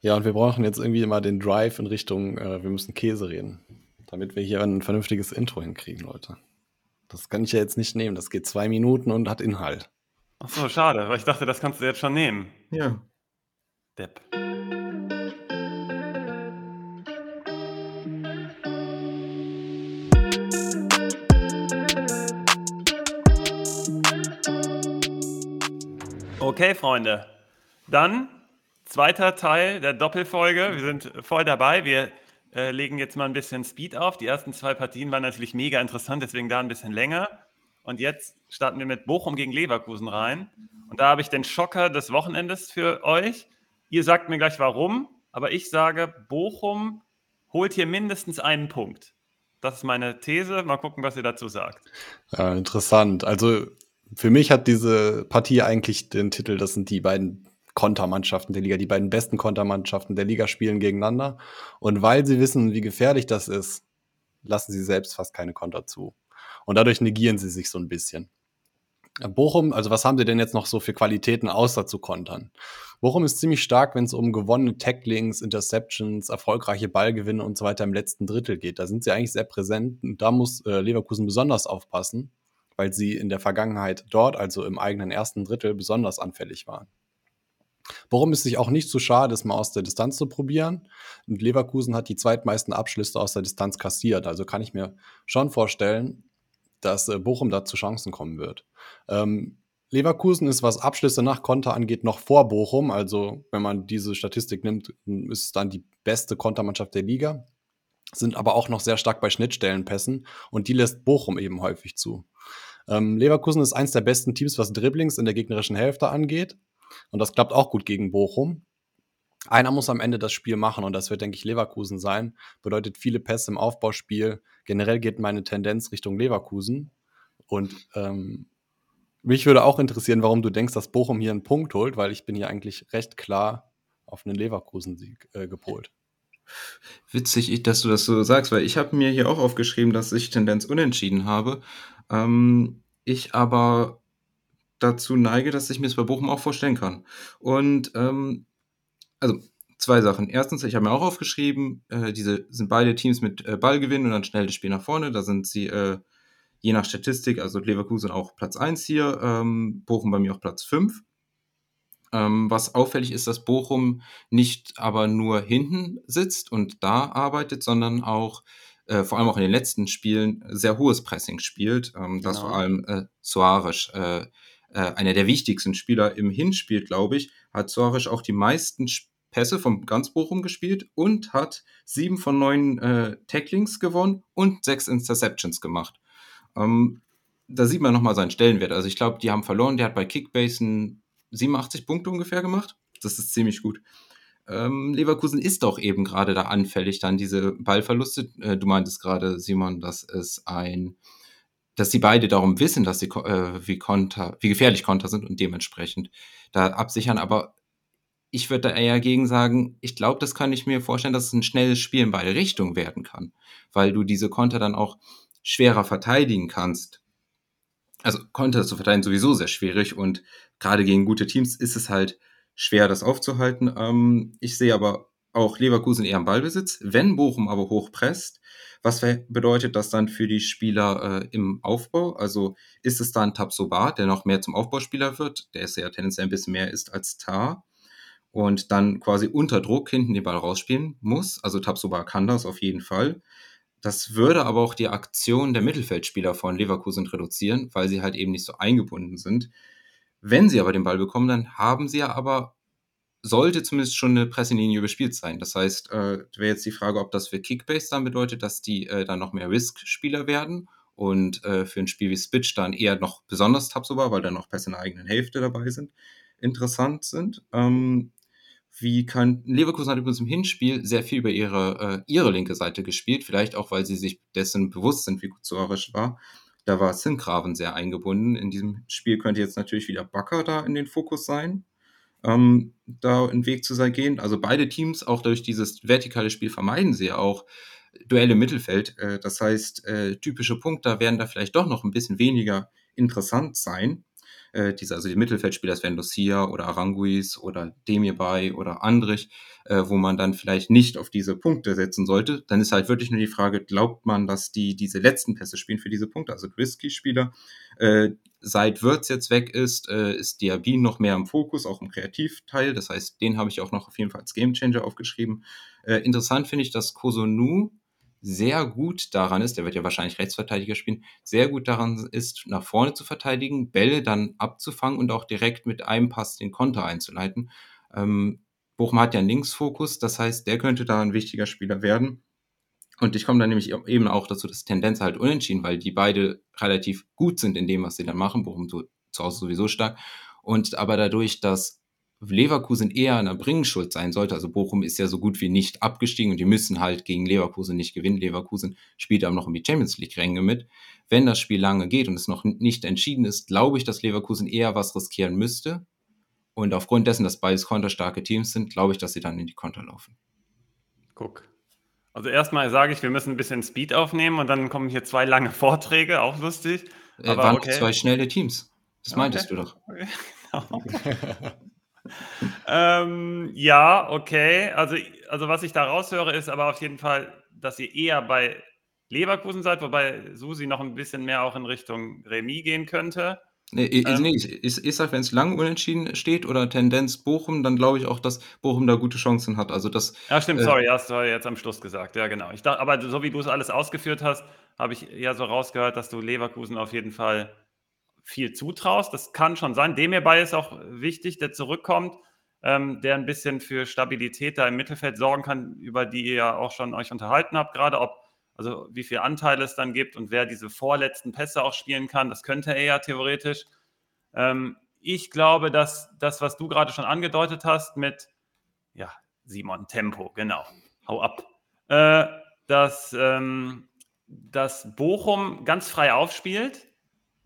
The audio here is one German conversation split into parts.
Ja, und wir brauchen jetzt irgendwie mal den Drive in Richtung, äh, wir müssen Käse reden. Damit wir hier ein vernünftiges Intro hinkriegen, Leute. Das kann ich ja jetzt nicht nehmen. Das geht zwei Minuten und hat Inhalt. Ach so, schade, weil ich dachte, das kannst du jetzt schon nehmen. Ja. Depp. Okay, Freunde. Dann zweiter Teil der Doppelfolge. Wir sind voll dabei. Wir äh, legen jetzt mal ein bisschen Speed auf. Die ersten zwei Partien waren natürlich mega interessant, deswegen da ein bisschen länger. Und jetzt starten wir mit Bochum gegen Leverkusen rein. Und da habe ich den Schocker des Wochenendes für euch. Ihr sagt mir gleich warum, aber ich sage, Bochum holt hier mindestens einen Punkt. Das ist meine These. Mal gucken, was ihr dazu sagt. Ja, interessant. Also für mich hat diese Partie eigentlich den Titel, das sind die beiden Kontermannschaften der Liga. Die beiden besten Kontermannschaften der Liga spielen gegeneinander. Und weil sie wissen, wie gefährlich das ist, lassen sie selbst fast keine Konter zu. Und dadurch negieren sie sich so ein bisschen. Bochum, also was haben sie denn jetzt noch so für Qualitäten außer zu kontern? Bochum ist ziemlich stark, wenn es um gewonnene Tacklings, Interceptions, erfolgreiche Ballgewinne und so weiter im letzten Drittel geht. Da sind sie eigentlich sehr präsent und da muss äh, Leverkusen besonders aufpassen, weil sie in der Vergangenheit dort, also im eigenen ersten Drittel, besonders anfällig waren. Warum ist sich auch nicht zu so schade, es mal aus der Distanz zu probieren? Und Leverkusen hat die zweitmeisten Abschlüsse aus der Distanz kassiert. Also kann ich mir schon vorstellen, dass äh, Bochum da zu Chancen kommen wird. Ähm, Leverkusen ist, was Abschlüsse nach Konter angeht, noch vor Bochum. Also, wenn man diese Statistik nimmt, ist es dann die beste Kontermannschaft der Liga. Sind aber auch noch sehr stark bei Schnittstellenpässen und die lässt Bochum eben häufig zu. Ähm, Leverkusen ist eins der besten Teams, was Dribblings in der gegnerischen Hälfte angeht. Und das klappt auch gut gegen Bochum. Einer muss am Ende das Spiel machen und das wird, denke ich, Leverkusen sein. Bedeutet viele Pässe im Aufbauspiel. Generell geht meine Tendenz Richtung Leverkusen. Und ähm, mich würde auch interessieren, warum du denkst, dass Bochum hier einen Punkt holt, weil ich bin hier eigentlich recht klar auf einen Leverkusen-Sieg äh, gepolt. Witzig, dass du das so sagst, weil ich habe mir hier auch aufgeschrieben, dass ich Tendenz unentschieden habe. Ähm, ich aber dazu neige, dass ich mir es bei Bochum auch vorstellen kann. Und ähm, also zwei Sachen. Erstens, ich habe mir auch aufgeschrieben, äh, diese sind beide Teams mit äh, Ballgewinn und dann schnell das Spiel nach vorne. Da sind sie äh, je nach Statistik, also Leverkusen auch Platz 1 hier, ähm, Bochum bei mir auch Platz 5. Ähm, was auffällig ist, dass Bochum nicht aber nur hinten sitzt und da arbeitet, sondern auch äh, vor allem auch in den letzten Spielen sehr hohes Pressing spielt, ähm, genau. das vor allem äh, Suarez äh, äh, einer der wichtigsten Spieler im Hinspiel, glaube ich, hat Soares auch die meisten Pässe vom ganz Bochum gespielt und hat sieben von neun äh, Tacklings gewonnen und sechs Interceptions gemacht. Ähm, da sieht man nochmal seinen Stellenwert. Also ich glaube, die haben verloren. Der hat bei Kickbase 87 Punkte ungefähr gemacht. Das ist ziemlich gut. Ähm, Leverkusen ist doch eben gerade da anfällig, dann diese Ballverluste. Äh, du meintest gerade, Simon, dass es ein dass die beide darum wissen, dass sie äh, wie Konter, wie gefährlich Konter sind und dementsprechend da absichern. Aber ich würde da eher gegen sagen, ich glaube, das kann ich mir vorstellen, dass es ein schnelles Spiel in beide Richtungen werden kann, weil du diese Konter dann auch schwerer verteidigen kannst. Also Konter zu verteidigen sowieso sehr schwierig und gerade gegen gute Teams ist es halt schwer, das aufzuhalten. Ähm, ich sehe aber auch Leverkusen eher im Ballbesitz. Wenn Bochum aber hochpresst, was bedeutet das dann für die Spieler äh, im Aufbau? Also ist es dann Tabsoba, der noch mehr zum Aufbauspieler wird, der ist ja tendenziell ein bisschen mehr ist als Tar und dann quasi unter Druck hinten den Ball rausspielen muss. Also Tabsoba kann das auf jeden Fall. Das würde aber auch die Aktion der Mittelfeldspieler von Leverkusen reduzieren, weil sie halt eben nicht so eingebunden sind. Wenn sie aber den Ball bekommen, dann haben sie ja aber sollte zumindest schon eine Presselinie überspielt sein. Das heißt, äh, wäre jetzt die Frage, ob das für Kickbase dann bedeutet, dass die äh, dann noch mehr Risk-Spieler werden und äh, für ein Spiel wie Spitch dann eher noch besonders Tabsoba, weil dann noch Pässe in der eigenen Hälfte dabei sind, interessant sind. Ähm, wie kann Leverkusen hat übrigens im Hinspiel sehr viel über ihre, äh, ihre linke Seite gespielt, vielleicht auch, weil sie sich dessen bewusst sind, wie gut Suarez war. Da war Zinkgraven sehr eingebunden. In diesem Spiel könnte jetzt natürlich wieder Bakker da in den Fokus sein ähm, da einen Weg zu gehen. Also beide Teams, auch durch dieses vertikale Spiel, vermeiden sie ja auch Duelle im Mittelfeld. Äh, das heißt, äh, typische Punkte werden da vielleicht doch noch ein bisschen weniger interessant sein. Äh, diese, also die Mittelfeldspieler, das wären Lucia oder Aranguis oder Demirbay oder Andrich, äh, wo man dann vielleicht nicht auf diese Punkte setzen sollte. Dann ist halt wirklich nur die Frage, glaubt man, dass die diese letzten Pässe spielen für diese Punkte? Also Risky-Spieler, äh, seit Wirtz jetzt weg ist, äh, ist Diaby noch mehr im Fokus, auch im Kreativteil. Das heißt, den habe ich auch noch auf jeden Fall als Gamechanger aufgeschrieben. Äh, interessant finde ich, dass Kosonu sehr gut daran ist, der wird ja wahrscheinlich Rechtsverteidiger spielen, sehr gut daran ist, nach vorne zu verteidigen, Bälle dann abzufangen und auch direkt mit einem Pass den Konter einzuleiten. Ähm, Bochum hat ja einen Linksfokus, das heißt, der könnte da ein wichtiger Spieler werden. Und ich komme dann nämlich eben auch dazu, dass Tendenz halt unentschieden, weil die beide relativ gut sind in dem, was sie dann machen. Bochum zu, zu Hause sowieso stark. Und aber dadurch, dass Leverkusen eher eine Bringschuld sein sollte. Also Bochum ist ja so gut wie nicht abgestiegen und die müssen halt gegen Leverkusen nicht gewinnen. Leverkusen spielt aber noch um die Champions League-Ränge mit. Wenn das Spiel lange geht und es noch nicht entschieden ist, glaube ich, dass Leverkusen eher was riskieren müsste. Und aufgrund dessen, dass beides konterstarke Teams sind, glaube ich, dass sie dann in die Konter laufen. Guck. Also erstmal sage ich, wir müssen ein bisschen Speed aufnehmen und dann kommen hier zwei lange Vorträge, auch lustig. Äh, waren okay. zwei schnelle Teams. Das meintest okay. du doch. Okay. Genau. ähm, ja, okay. Also, also was ich da raushöre, ist aber auf jeden Fall, dass ihr eher bei Leverkusen seid, wobei Susi noch ein bisschen mehr auch in Richtung Remis gehen könnte. Nee, ähm, nee ich, ich, ich sag, wenn es lang unentschieden steht oder Tendenz Bochum, dann glaube ich auch, dass Bochum da gute Chancen hat. Also das, ja, stimmt, äh, sorry, hast du jetzt am Schluss gesagt. Ja, genau. Ich dachte, aber so wie du es alles ausgeführt hast, habe ich ja so rausgehört, dass du Leverkusen auf jeden Fall viel zutraust. Das kann schon sein. Dem hierbei ist auch wichtig, der zurückkommt, ähm, der ein bisschen für Stabilität da im Mittelfeld sorgen kann, über die ihr ja auch schon euch unterhalten habt, gerade ob, also wie viel Anteile es dann gibt und wer diese vorletzten Pässe auch spielen kann. Das könnte er ja theoretisch. Ähm, ich glaube, dass das, was du gerade schon angedeutet hast mit, ja, Simon, Tempo, genau, hau ab, äh, dass, ähm, dass Bochum ganz frei aufspielt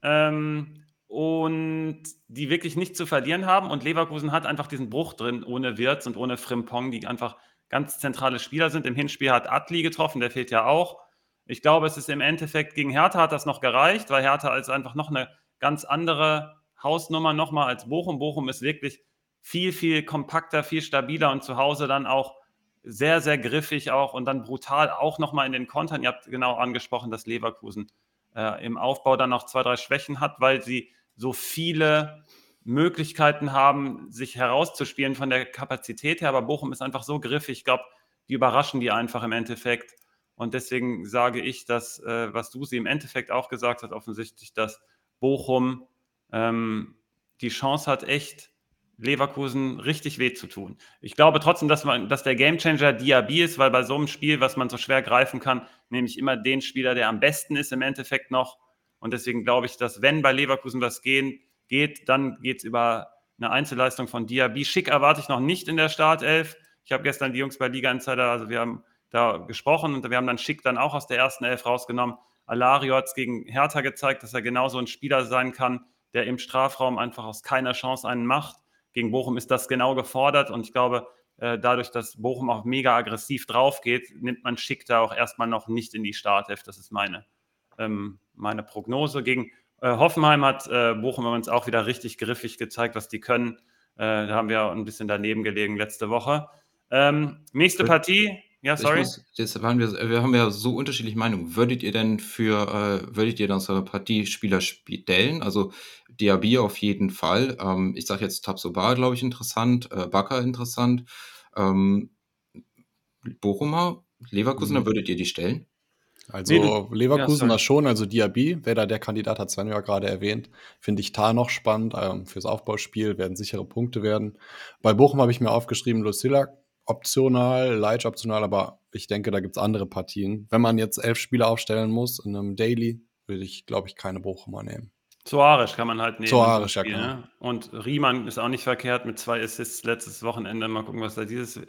ähm, und die wirklich nicht zu verlieren haben. Und Leverkusen hat einfach diesen Bruch drin, ohne Wirtz und ohne Frimpong, die einfach ganz zentrale Spieler sind. Im Hinspiel hat Atli getroffen, der fehlt ja auch. Ich glaube, es ist im Endeffekt gegen Hertha hat das noch gereicht, weil Hertha ist einfach noch eine ganz andere Hausnummer nochmal als Bochum. Bochum ist wirklich viel, viel kompakter, viel stabiler und zu Hause dann auch sehr, sehr griffig auch und dann brutal auch nochmal in den Kontern. Ihr habt genau angesprochen, dass Leverkusen äh, im Aufbau dann noch zwei, drei Schwächen hat, weil sie so viele Möglichkeiten haben, sich herauszuspielen von der Kapazität her. Aber Bochum ist einfach so griffig. Ich glaube, die überraschen die einfach im Endeffekt. Und deswegen sage ich, dass, äh, was du sie im Endeffekt auch gesagt hast, offensichtlich, dass Bochum ähm, die Chance hat, echt Leverkusen richtig weh zu tun. Ich glaube trotzdem, dass, man, dass der Gamechanger Diaby ist, weil bei so einem Spiel, was man so schwer greifen kann, nehme ich immer den Spieler, der am besten ist im Endeffekt noch. Und deswegen glaube ich, dass wenn bei Leverkusen was gehen, geht, dann geht es über eine Einzelleistung von Diaby. Schick erwarte ich noch nicht in der Startelf. Ich habe gestern die Jungs bei Liga Insider, also wir haben da gesprochen und wir haben dann Schick dann auch aus der ersten Elf rausgenommen. Alario hat es gegen Hertha gezeigt, dass er genauso ein Spieler sein kann, der im Strafraum einfach aus keiner Chance einen macht. Gegen Bochum ist das genau gefordert und ich glaube, äh, dadurch, dass Bochum auch mega aggressiv drauf geht, nimmt man Schick da auch erstmal noch nicht in die Startelf. Das ist meine, ähm, meine Prognose. Gegen äh, Hoffenheim hat äh, Bochum uns auch wieder richtig griffig gezeigt, was die können. Äh, da haben wir ein bisschen daneben gelegen letzte Woche. Ähm, nächste Partie, ja, sorry. Muss, das waren wir, wir haben ja so unterschiedliche Meinungen. Würdet ihr denn für, äh, würdet ihr dann so eine Partie Spieler stellen? Also Diaby auf jeden Fall. Ähm, ich sage jetzt Tabsoba, glaube ich, interessant. Äh, Bakker interessant. Ähm, Bochumer, Leverkusener, mhm. würdet ihr die stellen? Also nee, Leverkusen ja, schon, also Diaby, wer da der Kandidat hat Sven ja gerade erwähnt, finde ich da noch spannend. Ähm, fürs Aufbauspiel werden sichere Punkte werden. Bei Bochum habe ich mir aufgeschrieben, Lucilla optional, Leitch optional, aber ich denke, da gibt es andere Partien. Wenn man jetzt elf Spieler aufstellen muss in einem Daily, würde ich, glaube ich, keine Bochumer nehmen. Zoarisch kann man halt nehmen. Zoarisch, ja, genau. Ne? Und Riemann ist auch nicht verkehrt mit zwei Assists letztes Wochenende. Mal gucken, was er dieses,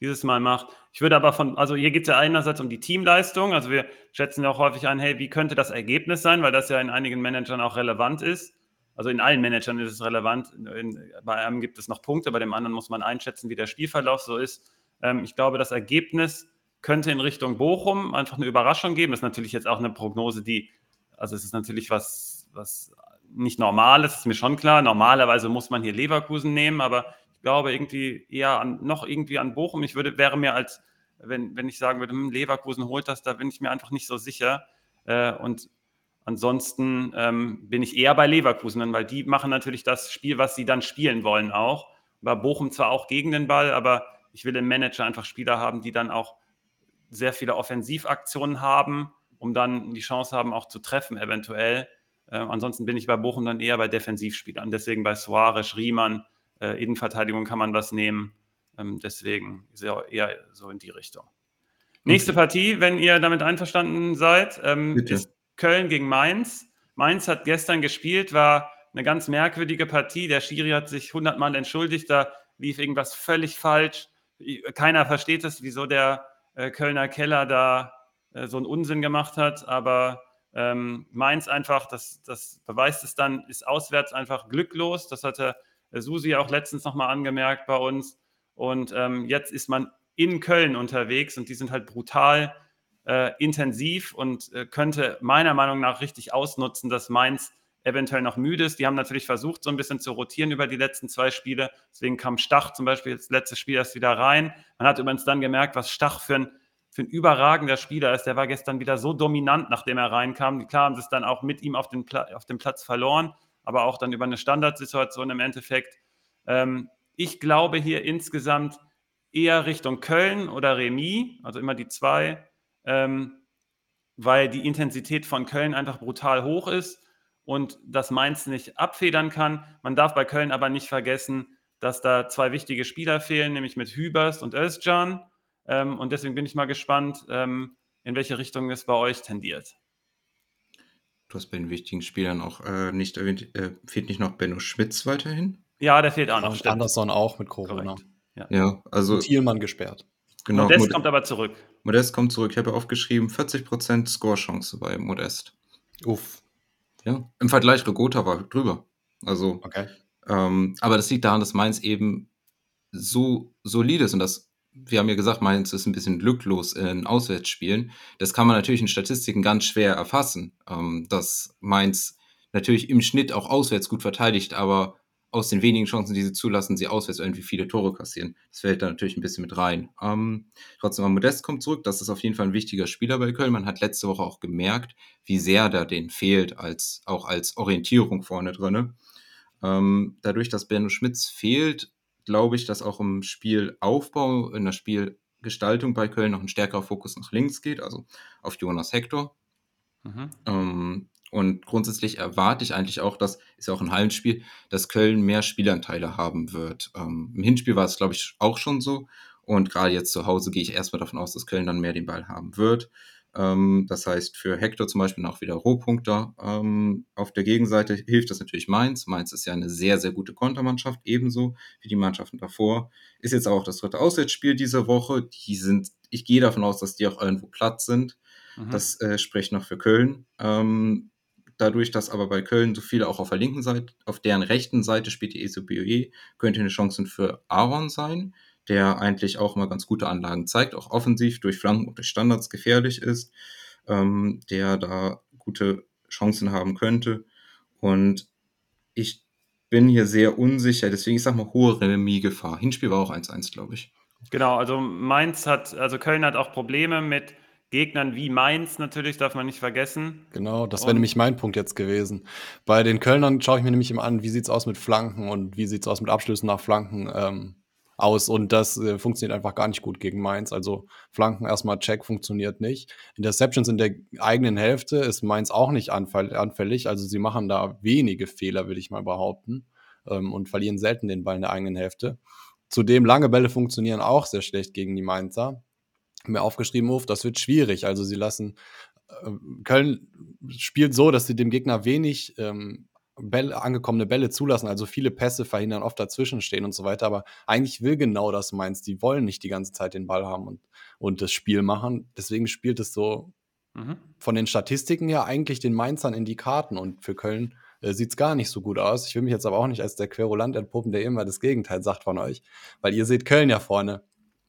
dieses Mal macht. Ich würde aber von, also hier geht es ja einerseits um die Teamleistung. Also wir schätzen ja auch häufig ein, hey, wie könnte das Ergebnis sein, weil das ja in einigen Managern auch relevant ist. Also in allen Managern ist es relevant. In, bei einem gibt es noch Punkte, bei dem anderen muss man einschätzen, wie der Spielverlauf so ist. Ähm, ich glaube, das Ergebnis könnte in Richtung Bochum einfach eine Überraschung geben. Das ist natürlich jetzt auch eine Prognose, die, also es ist natürlich was, was nicht normal ist, ist mir schon klar. Normalerweise muss man hier Leverkusen nehmen, aber ich glaube irgendwie eher an, noch irgendwie an Bochum. Ich würde, wäre mir als, wenn, wenn ich sagen würde, hm, Leverkusen holt das, da bin ich mir einfach nicht so sicher. Äh, und ansonsten ähm, bin ich eher bei Leverkusen, weil die machen natürlich das Spiel, was sie dann spielen wollen auch. Bei Bochum zwar auch gegen den Ball, aber ich will im Manager einfach Spieler haben, die dann auch sehr viele Offensivaktionen haben, um dann die Chance haben, auch zu treffen, eventuell. Äh, ansonsten bin ich bei Bochum dann eher bei Defensivspielern. Deswegen bei Suarez, Riemann, äh, Innenverteidigung kann man was nehmen. Ähm, deswegen eher so in die Richtung. Nächste Partie, wenn ihr damit einverstanden seid, ähm, ist Köln gegen Mainz. Mainz hat gestern gespielt, war eine ganz merkwürdige Partie. Der Schiri hat sich hundertmal entschuldigt, da lief irgendwas völlig falsch. Keiner versteht es, wieso der äh, Kölner Keller da äh, so einen Unsinn gemacht hat, aber ähm, Mainz einfach, das, das beweist es dann, ist auswärts einfach glücklos. Das hatte äh, Susi auch letztens nochmal angemerkt bei uns. Und ähm, jetzt ist man in Köln unterwegs und die sind halt brutal äh, intensiv und äh, könnte meiner Meinung nach richtig ausnutzen, dass Mainz eventuell noch müde ist. Die haben natürlich versucht, so ein bisschen zu rotieren über die letzten zwei Spiele. Deswegen kam Stach zum Beispiel das letzte Spiel erst wieder rein. Man hat übrigens dann gemerkt, was Stach für ein für ein überragender Spieler ist. Der war gestern wieder so dominant, nachdem er reinkam. Klar haben sie es dann auch mit ihm auf, den auf dem Platz verloren, aber auch dann über eine Standardsituation im Endeffekt. Ähm, ich glaube hier insgesamt eher Richtung Köln oder Remis, also immer die zwei, ähm, weil die Intensität von Köln einfach brutal hoch ist und das Mainz nicht abfedern kann. Man darf bei Köln aber nicht vergessen, dass da zwei wichtige Spieler fehlen, nämlich mit Hübers und Özcan. Ähm, und deswegen bin ich mal gespannt, ähm, in welche Richtung es bei euch tendiert. Du hast bei den wichtigen Spielern auch äh, nicht erwähnt, äh, fehlt nicht noch Benno Schmitz weiterhin? Ja, der fehlt auch noch. Und Anderson auch mit Corona. Ja. ja, also. Und Thielmann gesperrt. Genau. Modest Mod kommt aber zurück. Modest kommt zurück. Ich habe ja aufgeschrieben, 40% Score-Chance bei Modest. Uff. Ja, im Vergleich Regota war drüber. Also, okay. Ähm, aber das liegt daran, dass Mainz eben so solid ist und das wir haben ja gesagt, Mainz ist ein bisschen glücklos in Auswärtsspielen. Das kann man natürlich in Statistiken ganz schwer erfassen, ähm, dass Mainz natürlich im Schnitt auch auswärts gut verteidigt, aber aus den wenigen Chancen, die sie zulassen, sie auswärts irgendwie viele Tore kassieren. Das fällt da natürlich ein bisschen mit rein. Ähm, trotzdem, Modest kommt zurück. Das ist auf jeden Fall ein wichtiger Spieler bei Köln. Man hat letzte Woche auch gemerkt, wie sehr da den fehlt, als, auch als Orientierung vorne drin. Ähm, dadurch, dass Benno Schmitz fehlt, glaube ich, dass auch im Spielaufbau, in der Spielgestaltung bei Köln noch ein stärkerer Fokus nach links geht, also auf Jonas Hector. Mhm. Ähm, und grundsätzlich erwarte ich eigentlich auch, dass, ist ja auch ein Hallenspiel, dass Köln mehr Spielanteile haben wird. Ähm, Im Hinspiel war es, glaube ich, auch schon so. Und gerade jetzt zu Hause gehe ich erstmal davon aus, dass Köln dann mehr den Ball haben wird. Ähm, das heißt, für Hector zum Beispiel auch wieder Rohpunkter. Ähm, auf der Gegenseite hilft das natürlich Mainz. Mainz ist ja eine sehr, sehr gute Kontermannschaft, ebenso wie die Mannschaften davor. Ist jetzt auch das dritte Auswärtsspiel dieser Woche. Die sind, ich gehe davon aus, dass die auch irgendwo platt sind. Mhm. Das äh, spricht noch für Köln. Ähm, dadurch, dass aber bei Köln so viele auch auf der linken Seite, auf deren rechten Seite spielt die ESOBOE, könnte eine Chance für Aaron sein der eigentlich auch mal ganz gute Anlagen zeigt, auch offensiv durch Flanken und durch Standards gefährlich ist, ähm, der da gute Chancen haben könnte. Und ich bin hier sehr unsicher, deswegen ich sag mal hohe Remis-Gefahr. Hinspiel war auch 1-1, glaube ich. Genau, also Mainz hat, also Köln hat auch Probleme mit Gegnern wie Mainz natürlich, darf man nicht vergessen. Genau, das wäre nämlich mein Punkt jetzt gewesen. Bei den Kölnern schaue ich mir nämlich immer an, wie sieht es aus mit Flanken und wie sieht es aus mit Abschlüssen nach Flanken. Ähm, aus und das äh, funktioniert einfach gar nicht gut gegen Mainz. Also Flanken erstmal Check funktioniert nicht. Interceptions in der eigenen Hälfte ist Mainz auch nicht anfällig. Also sie machen da wenige Fehler, will ich mal behaupten, ähm, und verlieren selten den Ball in der eigenen Hälfte. Zudem lange Bälle funktionieren auch sehr schlecht gegen die Mainzer. Mir aufgeschrieben, Hof, das wird schwierig. Also sie lassen äh, Köln spielt so, dass sie dem Gegner wenig ähm, Bälle, angekommene Bälle zulassen, also viele Pässe verhindern, oft dazwischen stehen und so weiter. Aber eigentlich will genau das Mainz. Die wollen nicht die ganze Zeit den Ball haben und, und das Spiel machen. Deswegen spielt es so mhm. von den Statistiken her eigentlich den Mainzern in die Karten. Und für Köln äh, sieht es gar nicht so gut aus. Ich will mich jetzt aber auch nicht als der Querulant entpuppen, der immer das Gegenteil sagt von euch, weil ihr seht Köln ja vorne.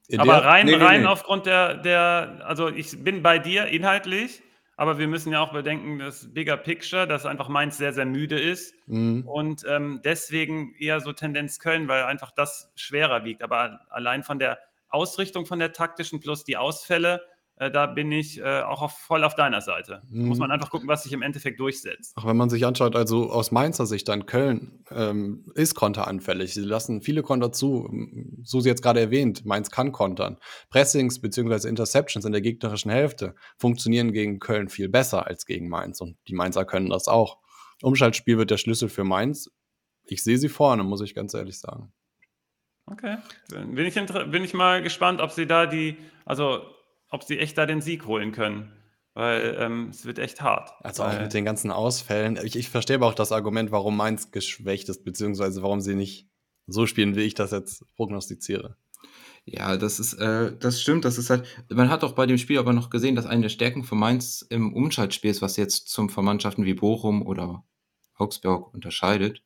In aber rein, nee, nee, rein nee. aufgrund der, der, also ich bin bei dir inhaltlich, aber wir müssen ja auch bedenken, das Bigger Picture, dass einfach Mainz sehr, sehr müde ist Mhm. und ähm, deswegen eher so Tendenz Köln, weil einfach das schwerer wiegt. Aber allein von der Ausrichtung von der taktischen plus die Ausfälle, äh, da bin ich äh, auch auf, voll auf deiner Seite. Da muss Mhm. man einfach gucken, was sich im Endeffekt durchsetzt. Auch wenn man sich anschaut, also aus Mainzer Sicht dann, Köln ähm, ist konteranfällig. Sie lassen viele Konter zu, so sie jetzt gerade erwähnt, Mainz kann kontern. Pressings bzw. Interceptions in der gegnerischen Hälfte funktionieren gegen Köln viel besser als gegen Mainz und die Mainzer können das auch. Umschaltspiel wird der Schlüssel für Mainz. Ich sehe sie vorne, muss ich ganz ehrlich sagen. Okay. Bin ich, bin ich mal gespannt, ob sie da die, also ob sie echt da den Sieg holen können. Weil ähm, es wird echt hart. Also auch mit den ganzen Ausfällen. Ich, ich verstehe aber auch das Argument, warum Mainz geschwächt ist, beziehungsweise warum sie nicht so spielen, wie ich das jetzt prognostiziere. Ja, das ist, äh, das stimmt. Das ist halt, man hat auch bei dem Spiel aber noch gesehen, dass eine der Stärken von Mainz im Umschaltspiel ist, was jetzt zum von Mannschaften wie Bochum oder Augsburg unterscheidet,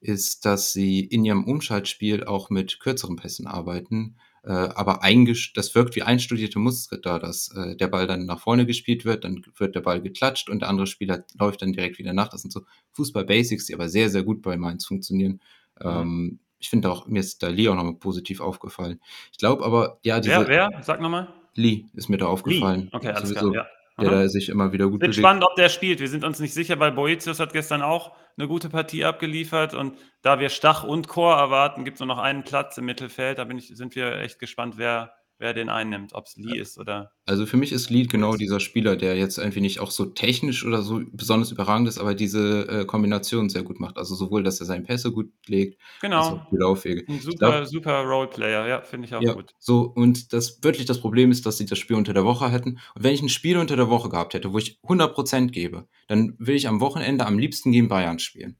ist, dass sie in ihrem Umschaltspiel auch mit kürzeren Pässen arbeiten. Äh, aber eingesch das wirkt wie einstudierte Muster, da dass äh, der Ball dann nach vorne gespielt wird, dann wird der Ball geklatscht und der andere Spieler läuft dann direkt wieder nach. Das sind so Fußball-Basics, die aber sehr, sehr gut bei Mainz funktionieren. Ähm, ich finde auch, mir ist da Lee auch nochmal positiv aufgefallen. Ich glaube aber, ja, diese wer, wer? Sag nochmal. Lee ist mir da aufgefallen. Okay, alles Sowieso, klar. Ja. Der Aha. da sich immer wieder gut bewegt. spannend, ob der spielt. Wir sind uns nicht sicher, weil Boetius hat gestern auch eine gute Partie abgeliefert und da wir Stach und Chor erwarten, gibt es nur noch einen Platz im Mittelfeld. Da bin ich, sind wir echt gespannt, wer, wer den einnimmt, ob es Lee ist oder. Also für mich ist Lee genau dieser Spieler, der jetzt irgendwie nicht auch so technisch oder so besonders überragend ist, aber diese äh, Kombination sehr gut macht. Also sowohl, dass er seine Pässe gut legt, als Genau. auch die Laufwege. Ein super, glaub- super Roleplayer, ja, finde ich auch Ja, gut. so und das wirklich das Problem ist, dass sie das Spiel unter der Woche hätten. Und wenn ich ein Spiel unter der Woche gehabt hätte, wo ich 100% gebe, dann will ich am Wochenende am liebsten gegen Bayern spielen.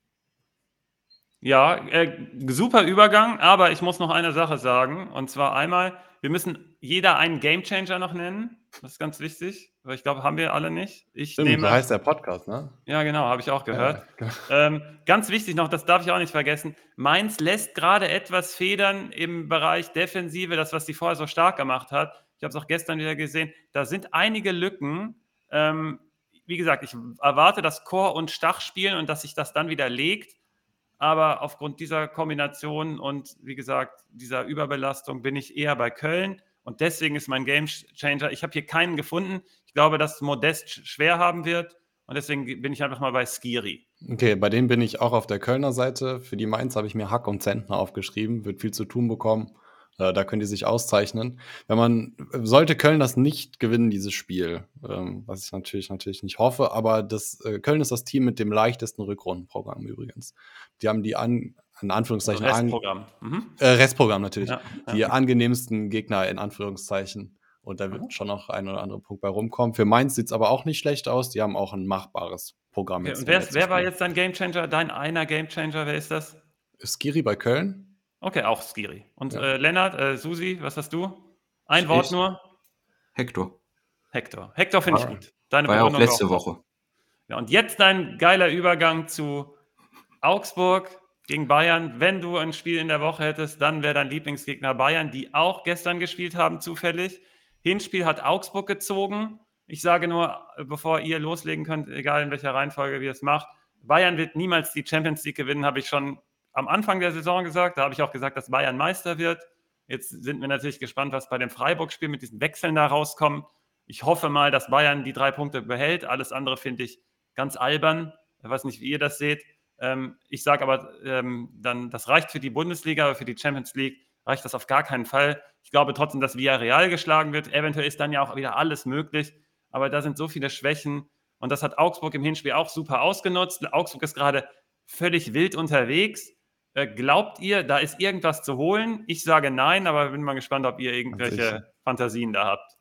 Ja, äh, super Übergang, aber ich muss noch eine Sache sagen. Und zwar einmal, wir müssen jeder einen Gamechanger noch nennen. Das ist ganz wichtig, weil ich glaube, haben wir alle nicht. Ich Stimmt, nehme. so heißt der Podcast, ne? Ja, genau, habe ich auch gehört. Ja, Ähm, ganz wichtig noch, das darf ich auch nicht vergessen. Mainz lässt gerade etwas federn im Bereich Defensive, das, was sie vorher so stark gemacht hat. Ich habe es auch gestern wieder gesehen. Da sind einige Lücken. Ähm, wie gesagt, ich erwarte, dass Chor und Stach spielen und dass sich das dann wieder legt. Aber aufgrund dieser Kombination und wie gesagt, dieser Überbelastung bin ich eher bei Köln. Und deswegen ist mein Game Changer. Ich habe hier keinen gefunden. Ich glaube, dass Modest sch- schwer haben wird. Und deswegen bin ich einfach mal bei Skiri. Okay, bei dem bin ich auch auf der Kölner Seite. Für die Mainz habe ich mir Hack und Zentner aufgeschrieben, wird viel zu tun bekommen. Äh, da können die sich auszeichnen. Wenn man, sollte Köln das nicht gewinnen, dieses Spiel, ähm, was ich natürlich, natürlich nicht hoffe, aber das, äh, Köln ist das Team mit dem leichtesten Rückrundenprogramm übrigens. Die haben die an, in Anführungszeichen, an, Restprogramm. Mhm. äh, Restprogramm natürlich, Ja, die ja. angenehmsten Gegner in Anführungszeichen. Und da wird schon noch ein oder andere Punkt bei rumkommen. Für Mainz sieht es aber auch nicht schlecht aus. Die haben auch ein machbares Programm. Okay, jetzt und wer, wer war jetzt dein Gamechanger? Dein einer Gamechanger, wer ist das? Skiri bei Köln? Okay, auch Skiri. Und Ja. äh, Lennart, äh, Susi, was hast du? Ein Ich- Wort nur? Hector. Hector. Hector finde ich gut. Deine War ja auch letzte auch. Woche. Ja, und jetzt dein geiler Übergang zu Augsburg gegen Bayern. Wenn du ein Spiel in der Woche hättest, dann wäre dein Lieblingsgegner Bayern, die auch gestern gespielt haben, zufällig. Hinspiel hat Augsburg gezogen. Ich sage nur, äh, bevor ihr loslegen könnt, egal in welcher Reihenfolge ihr es macht, Bayern wird niemals die Champions League gewinnen, habe ich schon am Anfang der Saison gesagt. Da habe ich auch gesagt, dass Bayern Meister wird. Jetzt sind wir natürlich gespannt, was bei dem Freiburg-Spiel mit diesen Wechseln da rauskommt. Ich hoffe mal, dass Bayern die drei Punkte behält. Alles andere finde ich ganz albern. Ich weiß nicht, wie ihr das seht. Ähm, ich sage aber, ähm, dann, das reicht für die Bundesliga, aber für die Champions League reicht das auf gar keinen Fall. Ich glaube trotzdem, dass Villarreal geschlagen wird. Eventuell ist dann ja auch wieder alles möglich. Aber da sind so viele Schwächen. Und das hat Augsburg im Hinspiel auch super ausgenutzt. Augsburg ist gerade völlig wild unterwegs. Äh, glaubt ihr, da ist irgendwas zu holen? Ich sage nein, aber bin mal gespannt, ob ihr irgendwelche sicher. Fantasien da habt.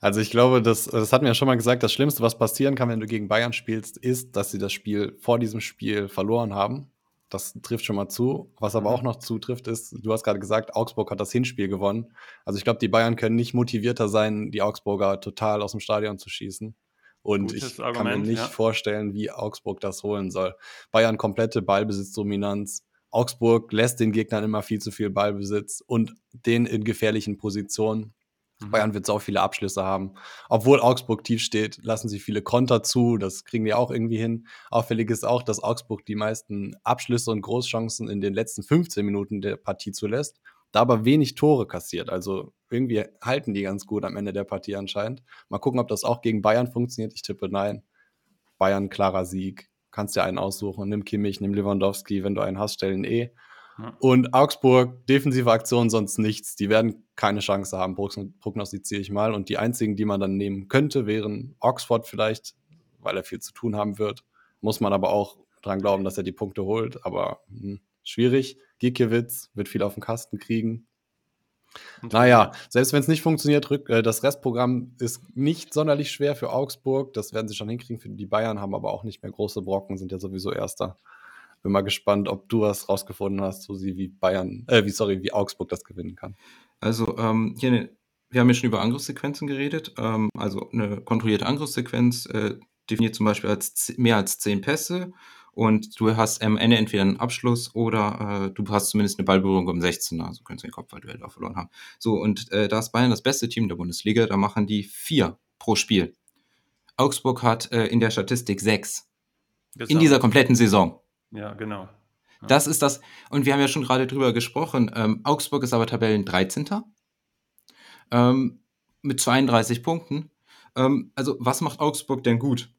Also ich glaube, das, das hat mir ja schon mal gesagt, das Schlimmste, was passieren kann, wenn du gegen Bayern spielst, ist, dass sie das Spiel vor diesem Spiel verloren haben. Das trifft schon mal zu. Was aber Mhm. auch noch zutrifft, ist, du hast gerade gesagt, Augsburg hat das Hinspiel gewonnen. Also ich glaube, die Bayern können nicht motivierter sein, die Augsburger total aus dem Stadion zu schießen. Und Gutes ich kann Argument, mir nicht ja. vorstellen, wie Augsburg das holen soll. Bayern komplette Ballbesitzdominanz. Augsburg lässt den Gegnern immer viel zu viel Ballbesitz und den in gefährlichen Positionen. Mhm. Bayern wird so viele Abschlüsse haben. Obwohl Augsburg tief steht, lassen sie viele Konter zu. Das kriegen wir auch irgendwie hin. Auffällig ist auch, dass Augsburg die meisten Abschlüsse und Großchancen in den letzten 15 Minuten der Partie zulässt, da aber wenig Tore kassiert. Also irgendwie halten die ganz gut am Ende der Partie anscheinend. Mal gucken, ob das auch gegen Bayern funktioniert. Ich tippe nein. Bayern klarer Sieg. Kannst dir einen aussuchen. Nimm Kimmich, nimm Lewandowski. Wenn du einen hast, stellen eh. Und Augsburg, defensive Aktion, sonst nichts. Die werden keine Chance haben, prognostiziere ich mal. Und die einzigen, die man dann nehmen könnte, wären Oxford vielleicht, weil er viel zu tun haben wird. Muss man aber auch dran glauben, dass er die Punkte holt. Aber hm, schwierig. Gikiewicz wird viel auf den Kasten kriegen. Naja, selbst wenn es nicht funktioniert, äh, das Restprogramm ist nicht sonderlich schwer für Augsburg. Das werden sie schon hinkriegen. Die Bayern haben aber auch nicht mehr große Brocken, sind ja sowieso Erster. Bin mal gespannt, ob du was rausgefunden hast, so sie wie Bayern, äh, wie sorry, wie Augsburg das gewinnen kann. Also ähm, hier, ne, wir haben ja schon über Angriffssequenzen geredet. Ähm, also eine kontrollierte Angriffssequenz äh, definiert zum Beispiel als mehr als zehn Pässe und du hast am Ende entweder einen Abschluss oder äh, du hast zumindest eine Ballberührung um 16er, also könntest du den Kopfballduell da verloren haben. So, und äh, da ist Bayern das beste Team der Bundesliga, da machen die vier pro Spiel. Augsburg hat äh, in der Statistik sechs. In dieser kompletten Saison. Ja, genau. Ja. Das ist das, und wir haben ja schon gerade drüber gesprochen. Ähm, Augsburg ist aber Tabellen 13. Ähm, mit 32 Punkten. Ähm, also, was macht Augsburg denn gut?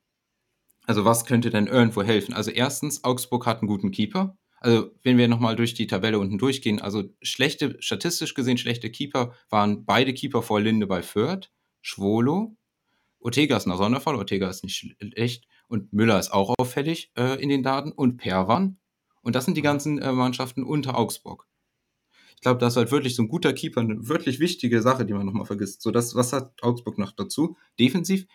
Also, was könnte denn irgendwo helfen? Also, erstens, Augsburg hat einen guten Keeper. Also, wenn wir nochmal durch die Tabelle unten durchgehen, also schlechte, statistisch gesehen schlechte Keeper waren beide Keeper vor Linde bei Fürth, Schwolo, Ortega ist ein Sonderfall, Ortega ist nicht schlecht und Müller ist auch auffällig äh, in den Daten und Perwan. Und das sind die ganzen äh, Mannschaften unter Augsburg. Ich glaube, das ist halt wirklich so ein guter Keeper, eine wirklich wichtige Sache, die man nochmal vergisst. So, das, was hat Augsburg noch dazu? Defensiv,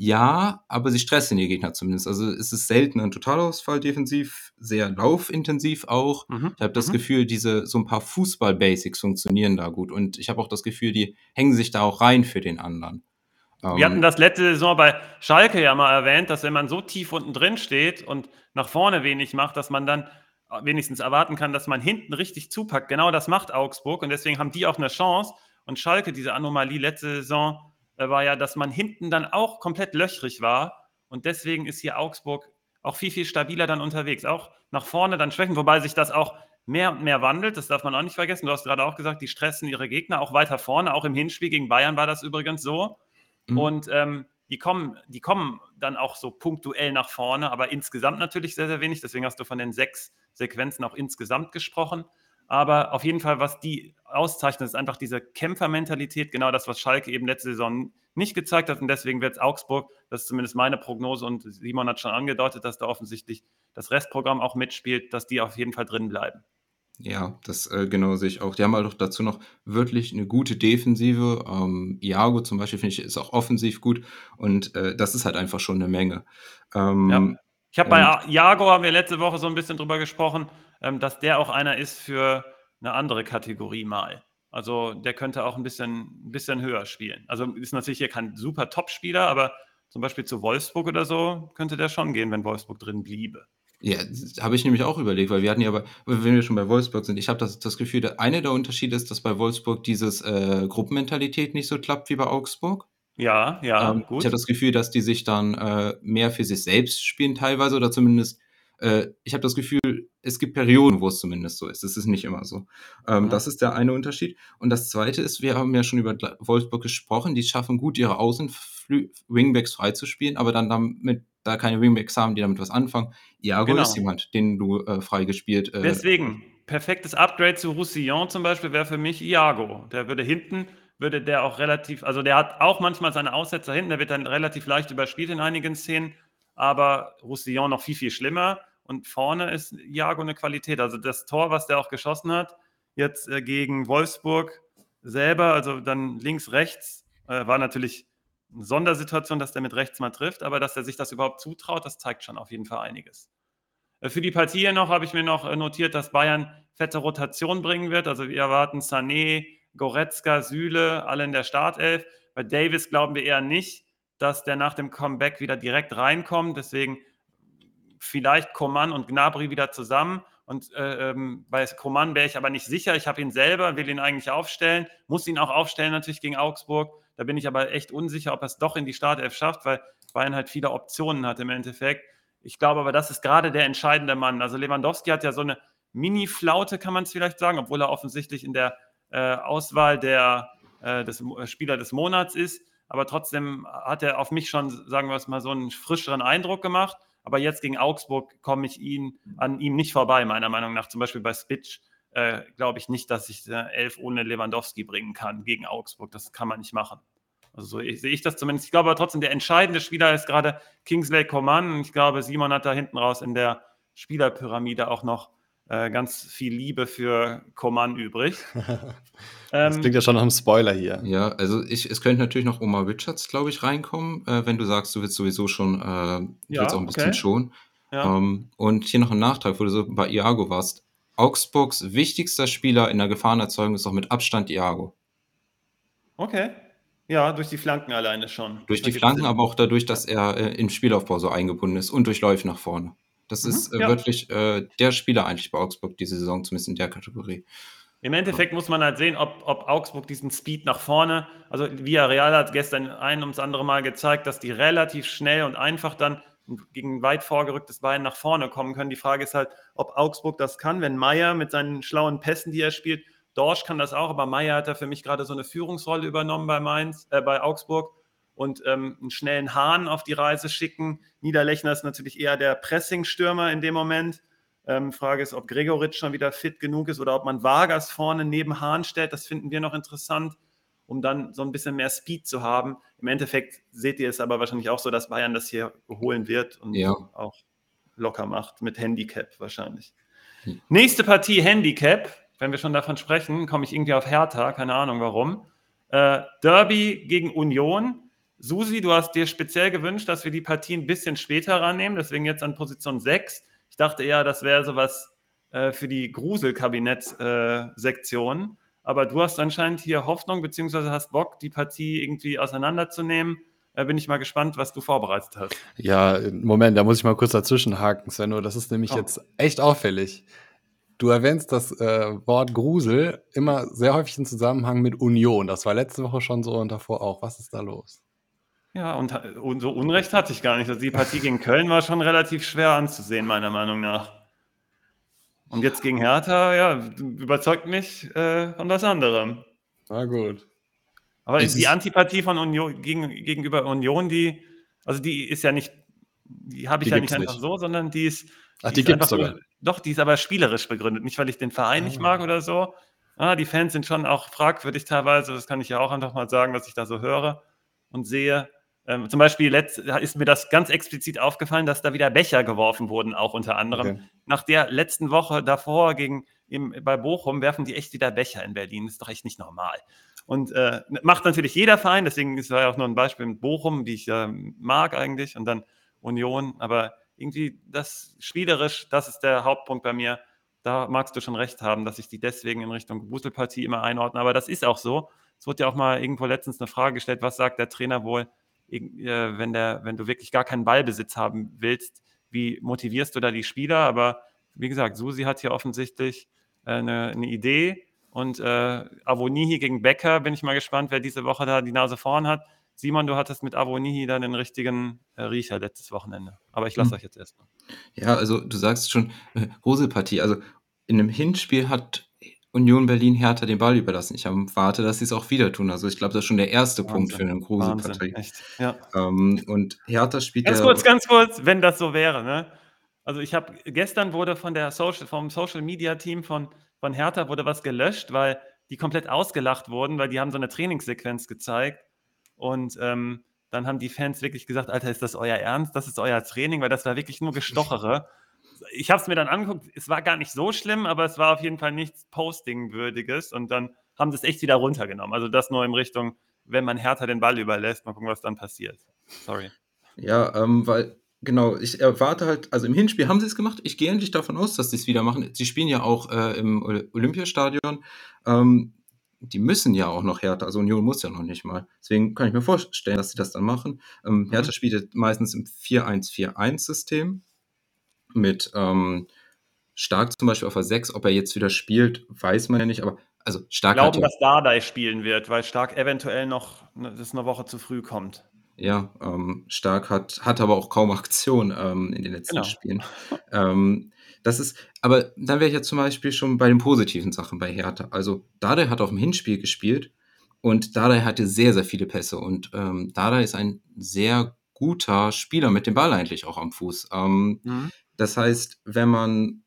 ja, aber sie stressen die Gegner zumindest. Also es ist selten ein Totalausfall defensiv, sehr laufintensiv auch. Mhm. Ich habe das mhm. Gefühl, diese so ein paar Fußball-Basics funktionieren da gut. Und ich habe auch das Gefühl, die hängen sich da auch rein für den anderen. Wir hatten ähm, das letzte Saison bei Schalke ja mal erwähnt, dass wenn man so tief unten drin steht und nach vorne wenig macht, dass man dann wenigstens erwarten kann, dass man hinten richtig zupackt. Genau das macht Augsburg und deswegen haben die auch eine Chance. Und Schalke, diese Anomalie letzte Saison, äh, war ja, dass man hinten dann auch komplett löchrig war. Und deswegen ist hier Augsburg auch viel, viel stabiler dann unterwegs. Auch nach vorne dann schwächen, wobei sich das auch mehr und mehr wandelt. Das darf man auch nicht vergessen. Du hast gerade auch gesagt, die stressen ihre Gegner auch weiter vorne. Auch im Hinspiel gegen Bayern war das übrigens so. Mhm. Und ähm, die kommen, die kommen dann auch so punktuell nach vorne, aber insgesamt natürlich sehr, sehr wenig. Deswegen hast du von den sechs Sequenzen auch insgesamt gesprochen. Aber auf jeden Fall, was die auszeichnet, ist einfach diese Kämpfermentalität, genau das, was Schalke eben letzte Saison nicht gezeigt hat. Und deswegen wird es Augsburg, das ist zumindest meine Prognose, und Simon hat schon angedeutet, dass da offensichtlich das Restprogramm auch mitspielt, dass die auf jeden Fall drin bleiben. Ja, das äh, genau sehe ich auch. Die haben halt auch dazu noch wirklich eine gute Defensive. Ähm, Iago zum Beispiel finde ich ist auch offensiv gut und äh, das ist halt einfach schon eine Menge. Ähm, ja. Ich habe bei Iago haben wir letzte Woche so ein bisschen drüber gesprochen, ähm, dass der auch einer ist für eine andere Kategorie mal. Also der könnte auch ein bisschen, ein bisschen höher spielen. Also ist natürlich hier kein super Top-Spieler, aber zum Beispiel zu Wolfsburg oder so könnte der schon gehen, wenn Wolfsburg drin bliebe. Ja, habe ich nämlich auch überlegt, weil wir hatten ja, aber, wenn wir schon bei Wolfsburg sind, ich habe das, das Gefühl, der eine der Unterschiede ist, dass bei Wolfsburg dieses äh, Gruppenmentalität nicht so klappt wie bei Augsburg. Ja, ja, ähm, gut. Ich habe das Gefühl, dass die sich dann äh, mehr für sich selbst spielen teilweise oder zumindest, äh, ich habe das Gefühl, es gibt Perioden, wo es zumindest so ist. Es ist nicht immer so. Ähm, mhm. Das ist der eine Unterschied. Und das zweite ist, wir haben ja schon über Wolfsburg gesprochen, die schaffen gut, ihre Außen-Wingbacks freizuspielen, aber dann damit da keine Wingbacks haben, die damit was anfangen. Iago genau. ist jemand, den du äh, freigespielt. Äh, Deswegen, perfektes Upgrade zu Roussillon zum Beispiel wäre für mich Iago. Der würde hinten, würde der auch relativ, also der hat auch manchmal seine Aussetzer hinten, der wird dann relativ leicht überspielt in einigen Szenen, aber Roussillon noch viel, viel schlimmer. Und vorne ist Iago eine Qualität. Also das Tor, was der auch geschossen hat, jetzt äh, gegen Wolfsburg selber, also dann links, rechts, äh, war natürlich eine Sondersituation, dass der mit rechts mal trifft, aber dass er sich das überhaupt zutraut, das zeigt schon auf jeden Fall einiges. Äh, für die Partie hier noch habe ich mir noch äh, notiert, dass Bayern fette Rotation bringen wird. Also wir erwarten Sané, Goretzka, Süle, alle in der Startelf. Bei Davis glauben wir eher nicht, dass der nach dem Comeback wieder direkt reinkommt. Deswegen vielleicht Coman und Gnabry wieder zusammen Und äh, ähm, bei Coman wäre ich aber nicht sicher. Ich habe ihn selber, will ihn eigentlich aufstellen, muss ihn auch aufstellen natürlich gegen Augsburg. Da bin ich aber echt unsicher, ob er es doch in die Startelf schafft, weil Bayern halt viele Optionen hat im Endeffekt. Ich glaube aber, das ist gerade der entscheidende Mann. Also Lewandowski hat ja so eine Mini-Flaute, kann man es vielleicht sagen, obwohl er offensichtlich in der äh, Auswahl der, äh, des äh, Spieler des Monats ist. Aber trotzdem hat er auf mich schon, sagen wir es mal, so einen frischeren Eindruck gemacht. Aber jetzt gegen Augsburg komme ich ihn, an ihm nicht vorbei, meiner Meinung nach. Zum Beispiel bei Spitch äh, glaube ich nicht, dass ich äh, elf ohne Lewandowski bringen kann gegen Augsburg. Das kann man nicht machen. Also so sehe ich das zumindest. Ich glaube aber trotzdem, der entscheidende Spieler ist gerade Kingsley Coman. Ich glaube, Simon hat da hinten raus in der Spielerpyramide auch noch äh, ganz viel Liebe für Coman übrig. das ähm, klingt ja schon nach einem Spoiler hier. Ja, also ich, es könnte natürlich noch Omar Richards, glaube ich, reinkommen, äh, wenn du sagst, du willst sowieso schon, äh, ja, willst auch ein bisschen okay. schon. Ja. Ähm, und hier noch ein Nachtrag, wo du so bei Iago warst. Augsburgs wichtigster Spieler in der Gefahrenerzeugung ist auch mit Abstand Iago. Okay. Ja, durch die Flanken alleine schon. Durch die Flanken, aber auch dadurch, dass er äh, im Spielaufbau so eingebunden ist und durch Läufe nach vorne. Das mhm, ist äh, ja. wirklich äh, der Spieler eigentlich bei Augsburg diese Saison, zumindest in der Kategorie. Im Endeffekt muss man halt sehen, ob, ob Augsburg diesen Speed nach vorne, also Villarreal hat gestern ein ums andere Mal gezeigt, dass die relativ schnell und einfach dann gegen weit vorgerücktes Bein nach vorne kommen können. Die Frage ist halt, ob Augsburg das kann, wenn Meier mit seinen schlauen Pässen, die er spielt, Dorsch kann das auch, aber Meier hat da für mich gerade so eine Führungsrolle übernommen bei Mainz, äh, bei Augsburg und ähm, einen schnellen Hahn auf die Reise schicken. Niederlechner ist natürlich eher der Pressing-Stürmer in dem Moment. Ähm, Frage ist, ob Gregoritsch schon wieder fit genug ist oder ob man Vargas vorne neben Hahn stellt. Das finden wir noch interessant, um dann so ein bisschen mehr Speed zu haben. Im Endeffekt seht ihr es aber wahrscheinlich auch so, dass Bayern das hier holen wird und ja. auch locker macht mit Handicap wahrscheinlich. Hm. Nächste Partie Handicap. Wenn wir schon davon sprechen, komme ich irgendwie auf Hertha, keine Ahnung warum. Äh, Derby gegen Union. Susi, du hast dir speziell gewünscht, dass wir die Partie ein bisschen später rannehmen, deswegen jetzt an Position 6. Ich dachte eher, das wäre sowas äh, für die Gruselkabinett-Sektion. Äh, Aber du hast anscheinend hier Hoffnung, beziehungsweise hast Bock, die Partie irgendwie auseinanderzunehmen. Da bin ich mal gespannt, was du vorbereitet hast. Ja, Moment, da muss ich mal kurz dazwischen haken, Svenno. Das ist nämlich oh. jetzt echt auffällig. Du erwähnst das äh, Wort Grusel immer sehr häufig im Zusammenhang mit Union. Das war letzte Woche schon so und davor auch. Was ist da los? Ja, und, und so Unrecht hatte ich gar nicht. Also die Partie gegen Köln war schon relativ schwer anzusehen, meiner Meinung nach. Und jetzt gegen Hertha, ja, überzeugt mich äh, von was anderem. Na gut. Aber es die Antipathie von Union gegen, gegenüber Union, die, also die ist ja nicht, die habe ich die ja nicht einfach nicht. so, sondern die ist. Ach, die, die gibt es sogar. Doch, die ist aber spielerisch begründet. Nicht, weil ich den Verein ah. nicht mag oder so. Ah, die Fans sind schon auch fragwürdig teilweise. Das kann ich ja auch einfach mal sagen, was ich da so höre und sehe. Ähm, zum Beispiel letzt, ist mir das ganz explizit aufgefallen, dass da wieder Becher geworfen wurden, auch unter anderem. Okay. Nach der letzten Woche davor gegen, im, bei Bochum werfen die echt wieder Becher in Berlin. Das ist doch echt nicht normal. Und äh, macht natürlich jeder Verein, deswegen ist ja auch nur ein Beispiel mit Bochum, die ich äh, mag eigentlich, und dann Union. Aber irgendwie das spielerisch, das ist der Hauptpunkt bei mir. Da magst du schon recht haben, dass ich die deswegen in Richtung Gruselpartie immer einordne. Aber das ist auch so. Es wurde ja auch mal irgendwo letztens eine Frage gestellt, was sagt der Trainer wohl wenn, der, wenn du wirklich gar keinen Ballbesitz haben willst, wie motivierst du da die Spieler? Aber wie gesagt, Susi hat hier offensichtlich äh, eine, eine, Idee und äh, Avonihi gegen Becker, bin ich mal gespannt, wer diese Woche da die Nase vorn hat. Simon, du hattest mit Avonihi dann den richtigen äh, Riecher letztes Wochenende. Aber ich lasse mhm. euch jetzt erstmal. Ja, also du sagst schon, äh, Gruselpartie. Also in einem Hinspiel hat Union Berlin Hertha den Ball überlassen. Ich erwarte, dass sie es auch wieder tun. Also ich glaube, das ist schon der erste Wahnsinn. Punkt für eine große Partei. Ja. Ähm, und Hertha spielt Ganz kurz, ganz kurz, wenn das so wäre. Ne? Also ich habe gestern wurde von der Social, vom Social Media Team von, von Hertha wurde was gelöscht, weil die komplett ausgelacht wurden, weil die haben so eine Trainingssequenz gezeigt und ähm, dann haben die Fans wirklich gesagt, Alter, ist das euer Ernst? Das ist euer Training, weil das war wirklich nur Gestochere ich habe es mir dann angeguckt, es war gar nicht so schlimm, aber es war auf jeden Fall nichts Posting-würdiges und dann haben sie es echt wieder runtergenommen. Also das nur in Richtung, wenn man härter den Ball überlässt, mal gucken, was dann passiert. Sorry. Ja, ähm, weil Genau, ich erwarte halt, also im Hinspiel haben sie es gemacht. Ich gehe endlich davon aus, dass sie es wieder machen. Sie spielen ja auch äh, im Olympiastadion. Ähm, die müssen ja auch noch Hertha, also Union muss ja noch nicht mal. Deswegen kann ich mir vorstellen, dass sie das dann machen. Ähm, mhm. Hertha spielt meistens im 4-1-4-1-System mit ähm, Stark zum Beispiel auf der 6, ob er jetzt wieder spielt, weiß man ja nicht, aber also Stark Glauben, ja, dass Dardai spielen wird, weil Stark eventuell noch, ne, das eine Woche zu früh kommt. ja, ähm, Stark hat, hat aber auch kaum Aktion ähm, in den letzten Genau. Spielen. ähm, das ist, aber dann wäre ich ja zum Beispiel schon bei den positiven Sachen bei Hertha. Also Dardai hat auf dem Hinspiel gespielt und Dardai hatte sehr, sehr viele Pässe und ähm, Dardai ist ein sehr guter Spieler mit dem Ball eigentlich auch am Fuß. Ähm, Mhm. Das heißt, wenn man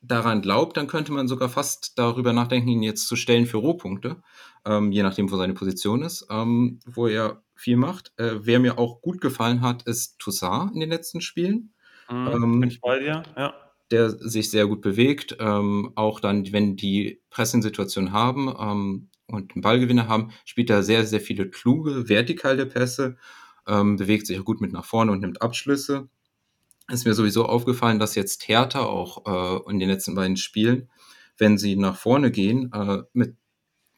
daran glaubt, dann könnte man sogar fast darüber nachdenken, ihn jetzt zu stellen für Rohpunkte, ähm, je nachdem, wo seine Position ist, ähm, wo er viel macht. Äh, wer mir auch gut gefallen hat, ist Toussaint in den letzten Spielen, Mhm. Ähm, Bin ich bei dir? Ja. der sich sehr gut bewegt. Ähm, auch dann, wenn die Pressing-Situation haben ähm, und einen Ballgewinner haben, spielt er sehr, sehr viele kluge, vertikale Pässe, ähm, bewegt sich auch gut mit nach vorne und nimmt Abschlüsse. Ist mir sowieso aufgefallen, dass jetzt Hertha auch äh, in den letzten beiden Spielen, wenn sie nach vorne gehen, äh, mit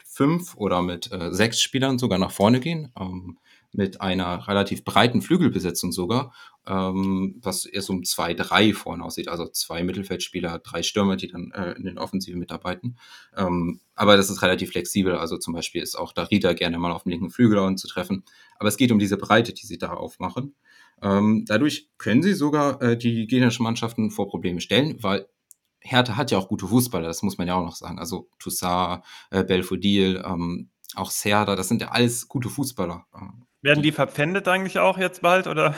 fünf oder mit äh, sechs Spielern sogar nach vorne gehen, ähm, mit einer relativ breiten Flügelbesetzung sogar, ähm, was eher so um zwei, drei vorne aussieht, also zwei Mittelfeldspieler, drei Stürmer, die dann äh, in den Offensiven mitarbeiten. Ähm, aber das ist relativ flexibel, also zum Beispiel ist auch Darida gerne mal auf dem linken Flügel anzutreffen, aber es geht um diese Breite, die sie da aufmachen. Ähm, dadurch können sie sogar äh, die gegnerischen Mannschaften vor Probleme stellen, weil Hertha hat ja auch gute Fußballer, das muss man ja auch noch sagen. Also Toussaint, äh, Belfodil, ähm, auch Serda, das sind ja alles gute Fußballer. Ähm, Werden die verpfändet eigentlich auch jetzt bald? Oder?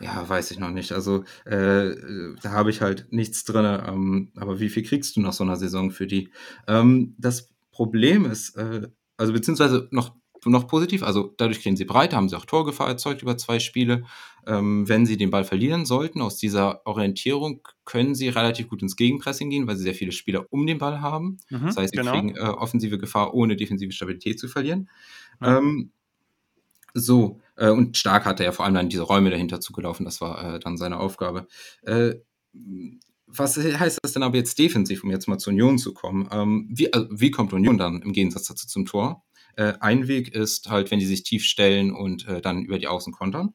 ja, weiß ich noch nicht. Also äh, da habe ich halt nichts drin. Ähm, aber wie viel kriegst du nach so einer Saison für die? Ähm, das Problem ist, äh, also beziehungsweise noch, noch positiv, also dadurch kriegen sie Breite, haben sie auch Torgefahr erzeugt über zwei Spiele. Ähm, wenn sie den Ball verlieren sollten, aus dieser Orientierung können sie relativ gut ins Gegenpressing gehen, weil sie sehr viele Spieler um den Ball haben. Mhm, Das heißt, sie genau. kriegen äh, offensive Gefahr, ohne defensive Stabilität zu verlieren. Ja. Ähm, so, äh, und Stark hatte ja vor allem dann diese Räume dahinter zugelaufen, das war äh, dann seine Aufgabe. Äh, was heißt das denn aber jetzt defensiv, um jetzt mal zur Union zu kommen? Ähm, wie, also, wie kommt Union dann im Gegensatz dazu zum Tor? Äh, ein Weg ist halt, wenn die sich tief stellen und äh, dann über die Außen kontern.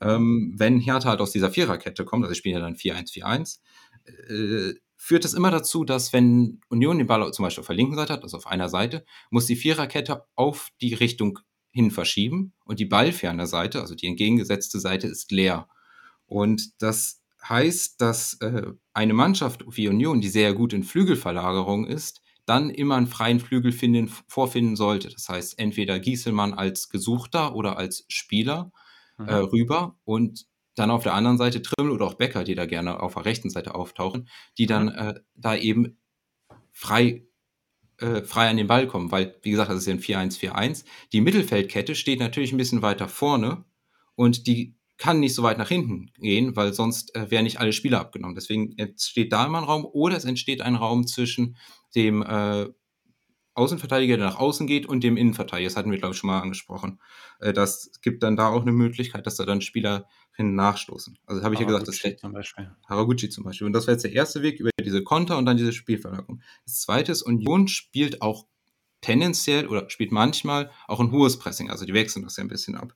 Ähm, wenn Hertha halt aus dieser Viererkette kommt, also sie spielen ja dann 4-1-4-1, äh, führt das immer dazu, dass wenn Union den Ball zum Beispiel auf der linken Seite hat, also auf einer Seite, muss die Viererkette auf die Richtung hin verschieben und die ballferne Seite, also die entgegengesetzte Seite, ist leer. Und das heißt, dass äh, eine Mannschaft wie Union, die sehr gut in Flügelverlagerung ist, dann immer einen freien Flügel finden, vorfinden sollte. Das heißt, entweder Gieselmann als Gesuchter oder als Spieler Mhm. äh, rüber und dann auf der anderen Seite Trimmel oder auch Becker, die da gerne auf der rechten Seite auftauchen, die dann äh, da eben frei, äh, frei an den Ball kommen, weil, wie gesagt, das ist ja ein 4-1-4-1. Die Mittelfeldkette steht natürlich ein bisschen weiter vorne und die kann nicht so weit nach hinten gehen, weil sonst äh, wären nicht alle Spieler abgenommen. Deswegen entsteht da immer ein Raum oder es entsteht ein Raum zwischen dem äh, Außenverteidiger, der nach außen geht, und dem Innenverteidiger. Das hatten wir, glaube ich, schon mal angesprochen. Äh, das gibt dann da auch eine Möglichkeit, dass da dann Spieler hin nachstoßen. Also habe ich ja gesagt, das Haraguchi zum Beispiel. Haraguchi zum Beispiel. Und das wäre jetzt der erste Weg über diese Konter und dann diese Spielverlagerung. Das zweite ist, Union spielt auch tendenziell oder spielt manchmal auch ein hohes Pressing. Also die wechseln das ja ein bisschen ab.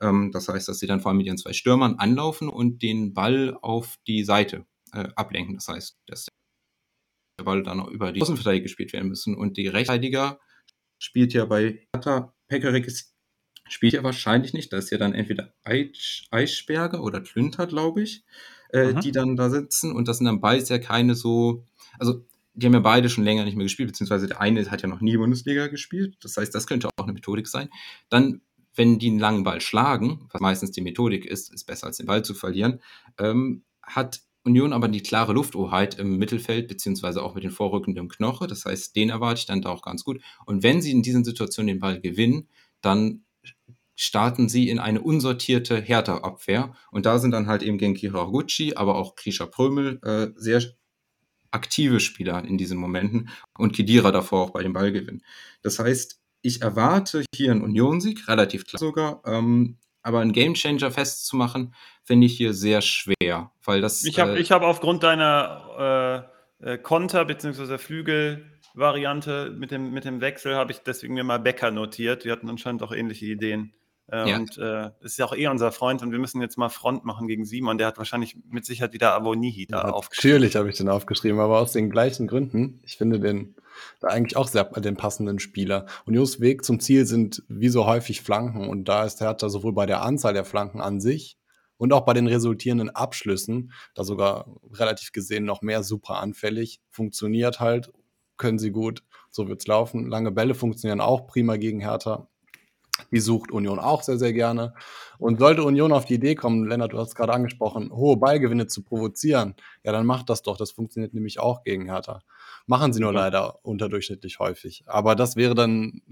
Ähm, das heißt, dass sie dann vor allem mit ihren zwei Stürmern anlaufen und den Ball auf die Seite äh, ablenken. Das heißt, dass der Ball dann auch über die Außenverteidiger gespielt werden müssen. Und die Rechtsverteidiger spielt ja bei Hertha, Pekarik spielt ja wahrscheinlich nicht. Da ist ja dann entweder Eitsch, Eichsberger oder Klünter, glaube ich, äh, Mhm. die dann da sitzen. Und das sind dann beides ja keine so, also die haben ja beide schon länger nicht mehr gespielt, beziehungsweise der eine hat ja noch nie Bundesliga gespielt. Das heißt, das könnte auch eine Methodik sein. Dann, wenn die einen langen Ball schlagen, was meistens die Methodik ist, ist besser als den Ball zu verlieren, ähm, hat Union aber die klare Lufthoheit im Mittelfeld, beziehungsweise auch mit den vorrückenden Knoche. Das heißt, den erwarte ich dann da auch ganz gut. Und wenn sie in diesen Situationen den Ball gewinnen, dann starten sie in eine unsortierte Hertha-Abwehr. Und da sind dann halt eben Genki Haraguchi, aber auch Krisha Prömel äh, sehr aktive Spieler in diesen Momenten und Kedira davor auch bei dem Ballgewinn. Das heißt, ich erwarte hier einen Union-Sieg, relativ klar sogar, ähm, aber einen Gamechanger festzumachen, finde ich hier sehr schwer, weil das. Ich habe äh, ich hab aufgrund deiner äh, äh, Konter- bzw. Flügel-Variante mit dem, mit dem Wechsel, habe ich deswegen mir mal Becker notiert. Die hatten anscheinend auch ähnliche Ideen Äh, ja. Und äh, ist ja auch eh unser Freund und wir müssen jetzt mal Front machen gegen Simon. Der hat wahrscheinlich mit Sicherheit wieder Avonihi da ja, aufgeschrieben. Natürlich habe ich den aufgeschrieben, aber aus den gleichen Gründen. Ich finde den da eigentlich auch sehr den passenden Spieler. Unions Weg zum Ziel sind wie so häufig Flanken und da ist Hertha sowohl bei der Anzahl der Flanken an sich und auch bei den resultierenden Abschlüssen, da sogar relativ gesehen noch mehr super anfällig, funktioniert halt, können sie gut, so wird's laufen. Lange Bälle funktionieren auch prima gegen Hertha. Die sucht Union auch sehr, sehr gerne. Und sollte Union auf die Idee kommen, Lennart, du hast es gerade angesprochen, hohe Ballgewinne zu provozieren, ja, dann macht das doch. Das funktioniert nämlich auch gegen Hertha. Machen sie nur ja. leider unterdurchschnittlich häufig. Aber das wäre dann,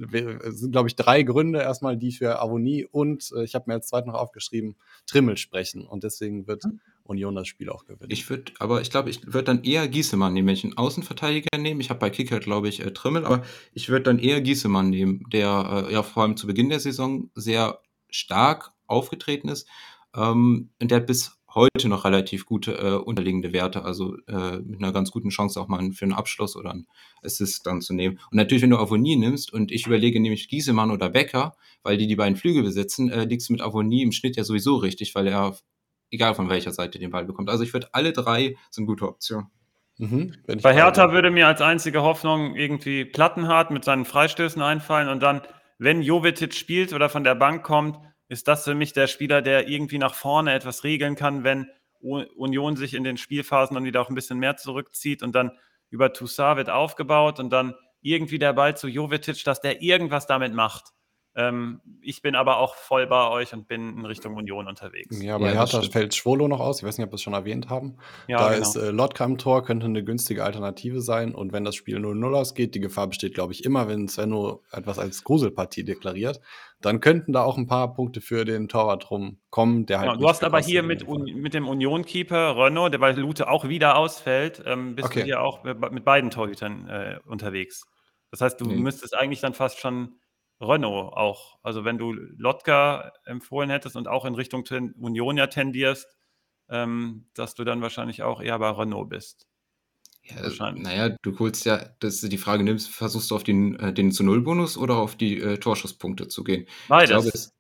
sind, glaube ich, drei Gründe erstmal, die für Avonie und äh, ich habe mir als zweit noch aufgeschrieben, Trimmel sprechen. Und deswegen wird hm. Union das Spiel auch gewinnen. Ich würde, aber ich glaube, ich würde dann eher Giesemann nehmen, wenn ich einen Außenverteidiger nehme. Ich habe bei Kicker, glaube ich, äh, Trimmel, aber ich würde dann eher Giesemann nehmen, der äh, ja vor allem zu Beginn der Saison sehr stark aufgetreten ist ähm, und der bis heute noch relativ gute äh, unterliegende Werte, also äh, mit einer ganz guten Chance auch mal für einen Abschluss oder einen Assist dann zu nehmen. Und natürlich, wenn du Avonie nimmst und ich überlege nämlich Giesemann oder Becker, weil die die beiden Flügel besitzen, äh, liegst du mit Avonie im Schnitt ja sowieso richtig, weil er, egal von welcher Seite, den Ball bekommt. Also ich würde alle drei sind gute Optionen. Mhm, Bei Hertha würde mir als einzige Hoffnung irgendwie Plattenhardt mit seinen Freistößen einfallen und dann, wenn Jovetic spielt oder von der Bank kommt, ist das für mich der Spieler, der irgendwie nach vorne etwas regeln kann, wenn Union sich in den Spielphasen dann wieder auch ein bisschen mehr zurückzieht und dann über Toussaint wird aufgebaut und dann irgendwie der Ball zu Jovetic, dass der irgendwas damit macht. Ähm, ich bin aber auch voll bei euch und bin in Richtung Union unterwegs. Ja, bei ja, Hertha fällt Schwolo noch aus. Ich weiß nicht, ob wir es schon erwähnt haben. Ja, da genau. ist äh, Lotka im Tor, könnte eine günstige Alternative sein. Und wenn das Spiel 0-0 ausgeht, die Gefahr besteht, glaube ich, immer, wenn Svenno etwas als Gruselpartie deklariert, dann könnten da auch ein paar Punkte für den Torwart rumkommen. Der halt genau, du hast aber hier mit, mit dem Union-Keeper Renault, der bei Lute auch wieder ausfällt, ähm, bist okay. du hier auch mit beiden Torhütern äh, unterwegs. Das heißt, du mhm. müsstest eigentlich dann fast schon Renault auch. Also wenn du Lotka empfohlen hättest und auch in Richtung Union ja tendierst, ähm, dass du dann wahrscheinlich auch eher bei Renault bist. Ja, naja, du holst ja, dass du die Frage nimmst, versuchst du auf den, äh, den zu Null-Bonus oder auf die äh, Torschusspunkte zu gehen? Beides. Glaube, es,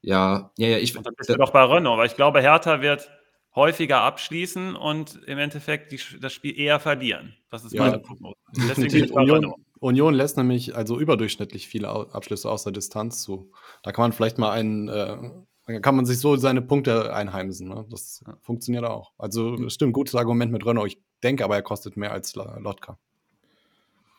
ja, ja, ja, ich. Und dann bist du doch bei Renault, weil ich glaube, Hertha wird häufiger abschließen und im Endeffekt die, das Spiel eher verlieren. Das ist ja. meine Prognose. Deswegen Renault. Union lässt nämlich also überdurchschnittlich viele Abschlüsse aus der Distanz zu. Da kann man vielleicht mal einen, äh, kann man sich so seine Punkte einheimsen. Ne? Das ja. funktioniert auch. Also das stimmt, gutes Argument mit Renault. Ich denke aber, er kostet mehr als Lotka.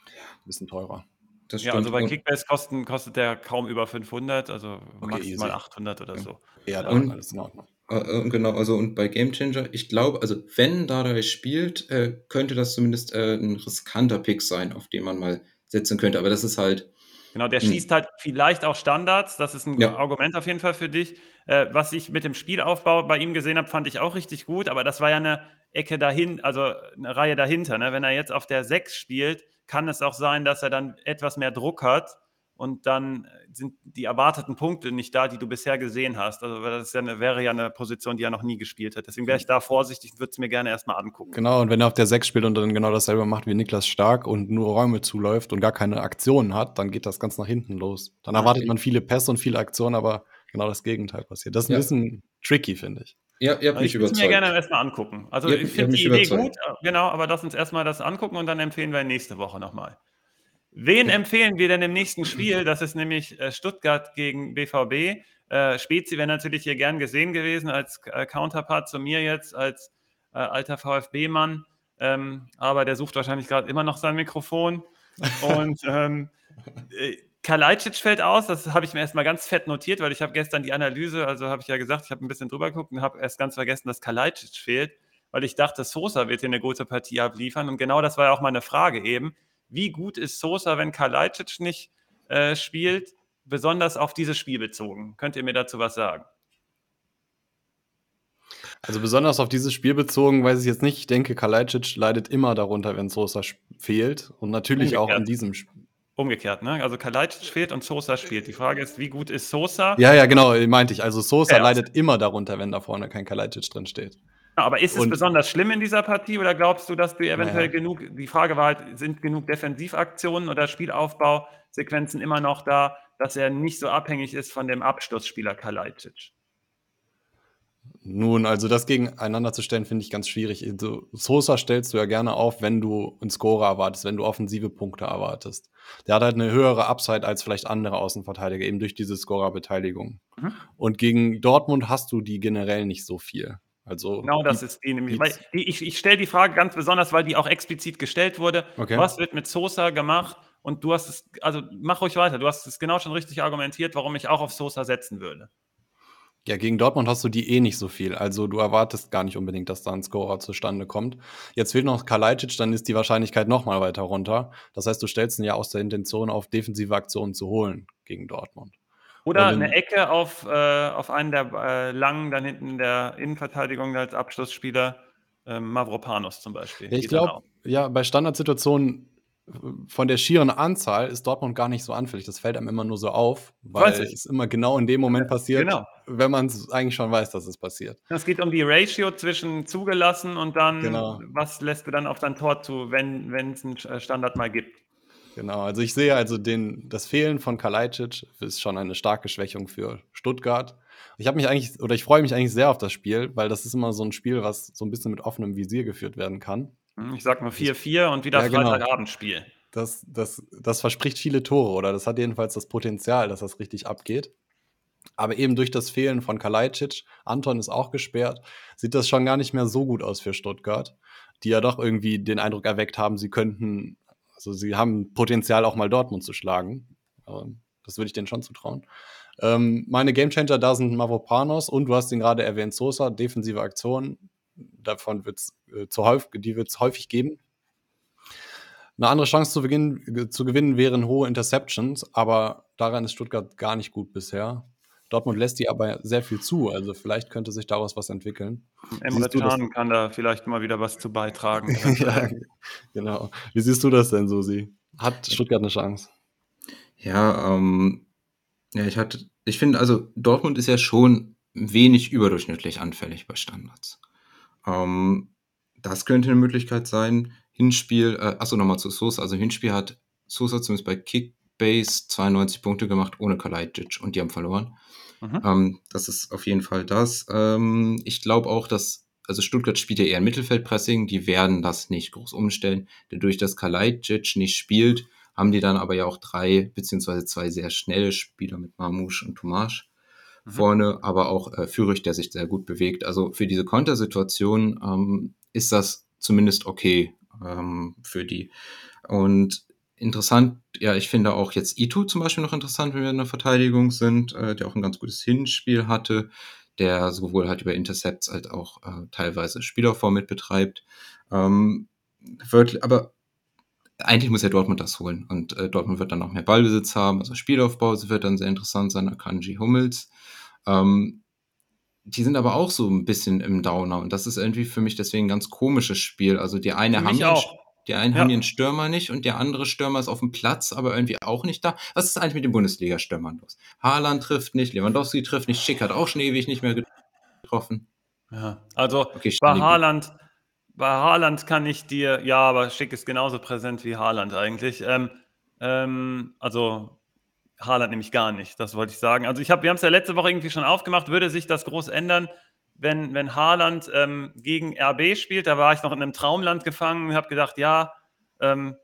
Ein bisschen teurer. ja, also bei Kickbase kosten, kostet der kaum über 500, also okay, maximal easy. 800 oder so. Ja, dann alles in Ordnung. Äh, äh, genau, also und bei Game Changer, ich glaube, also wenn Dardai spielt, äh, könnte das zumindest äh, ein riskanter Pick sein, auf den man mal setzen könnte. Aber das ist halt. Genau, der hm. schießt halt vielleicht auch Standards. Das ist ein ja. Argument auf jeden Fall für dich. Äh, was ich mit dem Spielaufbau bei ihm gesehen habe, fand ich auch richtig gut. Aber das war ja eine Ecke dahin, also eine Reihe dahinter. Ne? Wenn er jetzt auf der 6 spielt, kann es auch sein, dass er dann etwas mehr Druck hat und dann sind die erwarteten Punkte nicht da, die du bisher gesehen hast. Also das ja eine, wäre ja eine Position, die er noch nie gespielt hat. Deswegen wäre ich da vorsichtig und würde es mir gerne erstmal angucken. Genau, und wenn er auf der 6 spielt und dann genau dasselbe macht wie Niklas Stark und nur Räume zuläuft und gar keine Aktionen hat, dann geht das ganz nach hinten los. Dann erwartet man viele Pässe und viele Aktionen, aber genau das Gegenteil passiert. Das ist ein ja. bisschen tricky, finde ich. Ja, ihr habt also mich ich würde es mir gerne erstmal angucken. Also ihr, ich finde die Idee überzeugt. gut, genau, aber lass uns erstmal das angucken und dann empfehlen wir nächste Woche nochmal. Wen empfehlen wir denn im nächsten Spiel? Das ist nämlich äh, Stuttgart gegen BVB. Äh, Spezi wäre natürlich hier gern gesehen gewesen als äh, Counterpart zu mir jetzt, als alter VfB-Mann. Ähm, aber der sucht wahrscheinlich gerade immer noch sein Mikrofon. Und ähm, äh, Kalajdzic fällt aus, das habe ich mir erstmal ganz fett notiert, weil ich habe gestern die Analyse, also habe ich ja gesagt, ich habe ein bisschen drüber geguckt und habe erst ganz vergessen, dass Kalajdzic fehlt, weil ich dachte, Sosa wird hier eine gute Partie abliefern. Und genau das war ja auch meine Frage eben wie gut ist Sosa, wenn Kalajdzic nicht äh, spielt, besonders auf dieses Spiel bezogen? Könnt ihr mir dazu was sagen? Also besonders auf dieses Spiel bezogen, weiß ich jetzt nicht. Ich denke, Kalajdzic leidet immer darunter, wenn Sosa fehlt. Und natürlich Umgekehrt. auch in diesem Spiel. Umgekehrt, ne? Also Kalajdzic fehlt und Sosa spielt. Die Frage ist, wie gut ist Sosa? Ja, ja, genau, meinte ich. Also Sosa ja, leidet immer darunter, wenn da vorne kein Kalajdzic drin steht. Aber ist es und, besonders schlimm in dieser Partie oder glaubst du, dass du eventuell naja. genug, die Frage war halt, sind genug Defensivaktionen oder Spielaufbausequenzen immer noch da, dass er nicht so abhängig ist von dem Abschlussspieler Kalajdzic. Nun, also das gegeneinander zu stellen, finde ich ganz schwierig. Also, Sosa stellst du ja gerne auf, wenn du einen Scorer erwartest, wenn du offensive Punkte erwartest. Der hat halt eine höhere Upside als vielleicht andere Außenverteidiger, eben durch diese Scorerbeteiligung. Mhm. Und gegen Dortmund hast du die generell nicht so viel. Also genau das ist die nämlich. Ich ich stelle die Frage ganz besonders, weil die auch explizit gestellt wurde. Okay. Was wird mit Sosa gemacht? Und du hast es, also mach ruhig weiter. Du hast es genau schon richtig argumentiert, warum ich auch auf Sosa setzen würde. Ja, gegen Dortmund hast du die eh nicht so viel. Also du erwartest gar nicht unbedingt, dass da ein Scorer zustande kommt. Jetzt fehlt noch Kalajdzic, dann ist die Wahrscheinlichkeit noch mal weiter runter. Das heißt, du stellst ihn ja aus der Intention auf defensive Aktionen zu holen gegen Dortmund. Oder eine Ecke auf, äh, auf einen der äh, langen, dann hinten in der Innenverteidigung als Abschlussspieler, äh, Mavropanos zum Beispiel. Ja, ich glaube, ja, bei Standardsituationen von der schieren Anzahl ist Dortmund gar nicht so anfällig. Das fällt einem immer nur so auf, weil es immer genau in dem Moment passiert, genau. wenn man es eigentlich schon weiß, dass es passiert. Es geht um die Ratio zwischen zugelassen und dann, genau. was lässt du dann auf dein Tor zu, wenn es einen Standard mal gibt. Genau, also ich sehe also den, das Fehlen von Kalajdzic ist schon eine starke Schwächung für Stuttgart. Ich habe mich eigentlich, oder ich freue mich eigentlich sehr auf das Spiel, weil das ist immer so ein Spiel, was so ein bisschen mit offenem Visier geführt werden kann. Hm, ich sag nur 4-4 und wieder ja, genau. Freitagabendspiel. Das, das, das verspricht viele Tore oder das hat jedenfalls das Potenzial, dass das richtig abgeht. Aber eben durch das Fehlen von Kalajdzic, Anton ist auch gesperrt, sieht das schon gar nicht mehr so gut aus für Stuttgart, die ja doch irgendwie den Eindruck erweckt haben, sie könnten, also sie haben Potenzial auch mal Dortmund zu schlagen. Das würde ich denen schon zutrauen. Ähm, meine Gamechanger da sind Mavropanos und du hast ihn gerade erwähnt, Sosa, defensive Aktion, davon wird es äh, zu häufig, die wird es häufig geben. Eine andere Chance zu, beginn, zu gewinnen wären hohe Interceptions, aber daran ist Stuttgart gar nicht gut bisher. Dortmund lässt die aber sehr viel zu, also vielleicht könnte sich daraus was entwickeln. Emre Can kann da vielleicht mal wieder was zu beitragen. ja, genau. Wie siehst du das denn, Susi? Hat Stuttgart eine Chance? Ja, ähm, ja, ich hatte, ich finde, also Dortmund ist ja schon wenig überdurchschnittlich anfällig bei Standards. Ähm, das könnte eine Möglichkeit sein. Hinspiel, äh, achso, nochmal zu Sosa. Also Hinspiel hat Sosa zumindest bei Kickbase 92 Punkte gemacht ohne Kalajdzic und die haben verloren. Mhm. Ähm, das ist auf jeden Fall das. Ähm, ich glaube auch, dass, also Stuttgart spielt ja eher Mittelfeldpressing, die werden das nicht groß umstellen. Dadurch, dass Kalajdzic nicht spielt, haben die dann aber ja auch drei beziehungsweise zwei sehr schnelle Spieler mit Marmouche und Tomasch mhm. vorne, aber auch äh, Fürich, der sich sehr gut bewegt. Also für diese Kontersituation ähm, ist das zumindest okay ähm, für die. Und interessant, ja, ich finde auch jetzt Itu zum Beispiel noch interessant, wenn wir in der Verteidigung sind, äh, der auch ein ganz gutes Hinspiel hatte, der sowohl halt über Intercepts als auch äh, teilweise Spielaufbau mit betreibt. Ähm, wird, aber eigentlich muss ja Dortmund das holen und äh, Dortmund wird dann auch mehr Ballbesitz haben, also Spielaufbau wird dann sehr interessant sein, Akanji Hummels. Ähm, die sind aber auch so ein bisschen im Downer und das ist irgendwie für mich deswegen ein ganz komisches Spiel. Also die eine haben den, die einen ja. haben den Stürmer nicht und der andere Stürmer ist auf dem Platz, aber irgendwie auch nicht da. Was ist eigentlich mit den Bundesliga-Stürmern los? Haaland trifft nicht, Lewandowski trifft nicht, Schick hat auch schon ewig nicht mehr getroffen. Ja, also okay, bei Haaland, bei Haaland kann ich dir, ja, aber Schick ist genauso präsent wie Haaland eigentlich. Ähm, ähm, also Haaland nämlich gar nicht, das wollte ich sagen. Also ich hab, wir haben es ja letzte Woche irgendwie schon aufgemacht, würde sich das groß ändern, wenn, wenn Haaland ähm, gegen RB spielt, da war ich noch in einem Traumland gefangen und habe gedacht, ja, ähm,